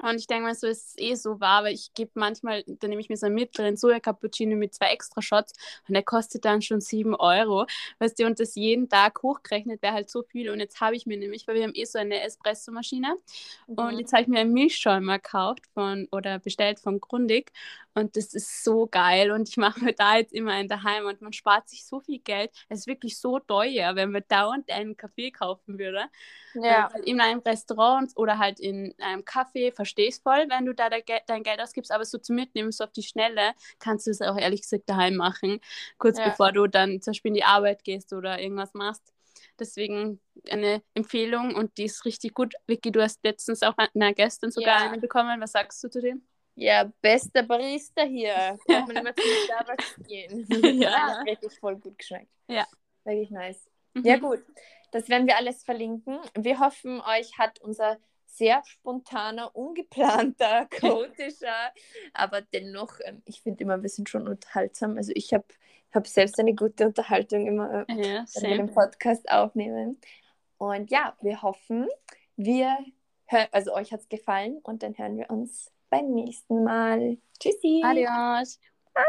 B: Und ich denke mal, so ist es eh so wahr, weil ich gebe manchmal, da nehme ich mir so einen mittleren Soja-Cappuccino mit zwei extra Shots und der kostet dann schon 7 Euro. Weißt du, und das jeden Tag hochgerechnet wäre halt so viel. Und jetzt habe ich mir nämlich, weil wir haben eh so eine Espresso-Maschine mhm. und jetzt habe ich mir einen Milchschäumer gekauft von oder bestellt von Grundig und das ist so geil und ich mache mir da jetzt immer einen daheim und man spart sich so viel Geld. Es ist wirklich so teuer, wenn man dauernd einen Kaffee kaufen würde. Ja. Halt in einem Restaurant oder halt in einem Café verstehe ich voll, wenn du da dein Geld ausgibst, aber so zum Mitnehmen, so auf die Schnelle, kannst du es auch ehrlich gesagt daheim machen, kurz ja. bevor du dann zum Beispiel in die Arbeit gehst oder irgendwas machst. Deswegen eine Empfehlung und die ist richtig gut. Vicky, du hast letztens auch eine gestern sogar ja. eine bekommen. Was sagst du zu dem?
A: Ja, bester Barista hier. *laughs* Kann man immer zum Starbucks gehen. *laughs* ja. Hat wirklich voll gut geschmeckt. Ja. Wirklich nice. Mhm. Ja, gut. Das werden wir alles verlinken. Wir hoffen, euch hat unser sehr spontaner, ungeplanter, *laughs* chaotischer, aber dennoch, ähm, ich finde immer, wir sind schon unterhaltsam. Also ich habe hab selbst eine gute Unterhaltung immer, äh, ja, wenn wir den Podcast aufnehmen. Und ja, wir hoffen, wir hören, also euch hat es gefallen und dann hören wir uns beim nächsten Mal. Tschüssi.
B: Adios. Ah.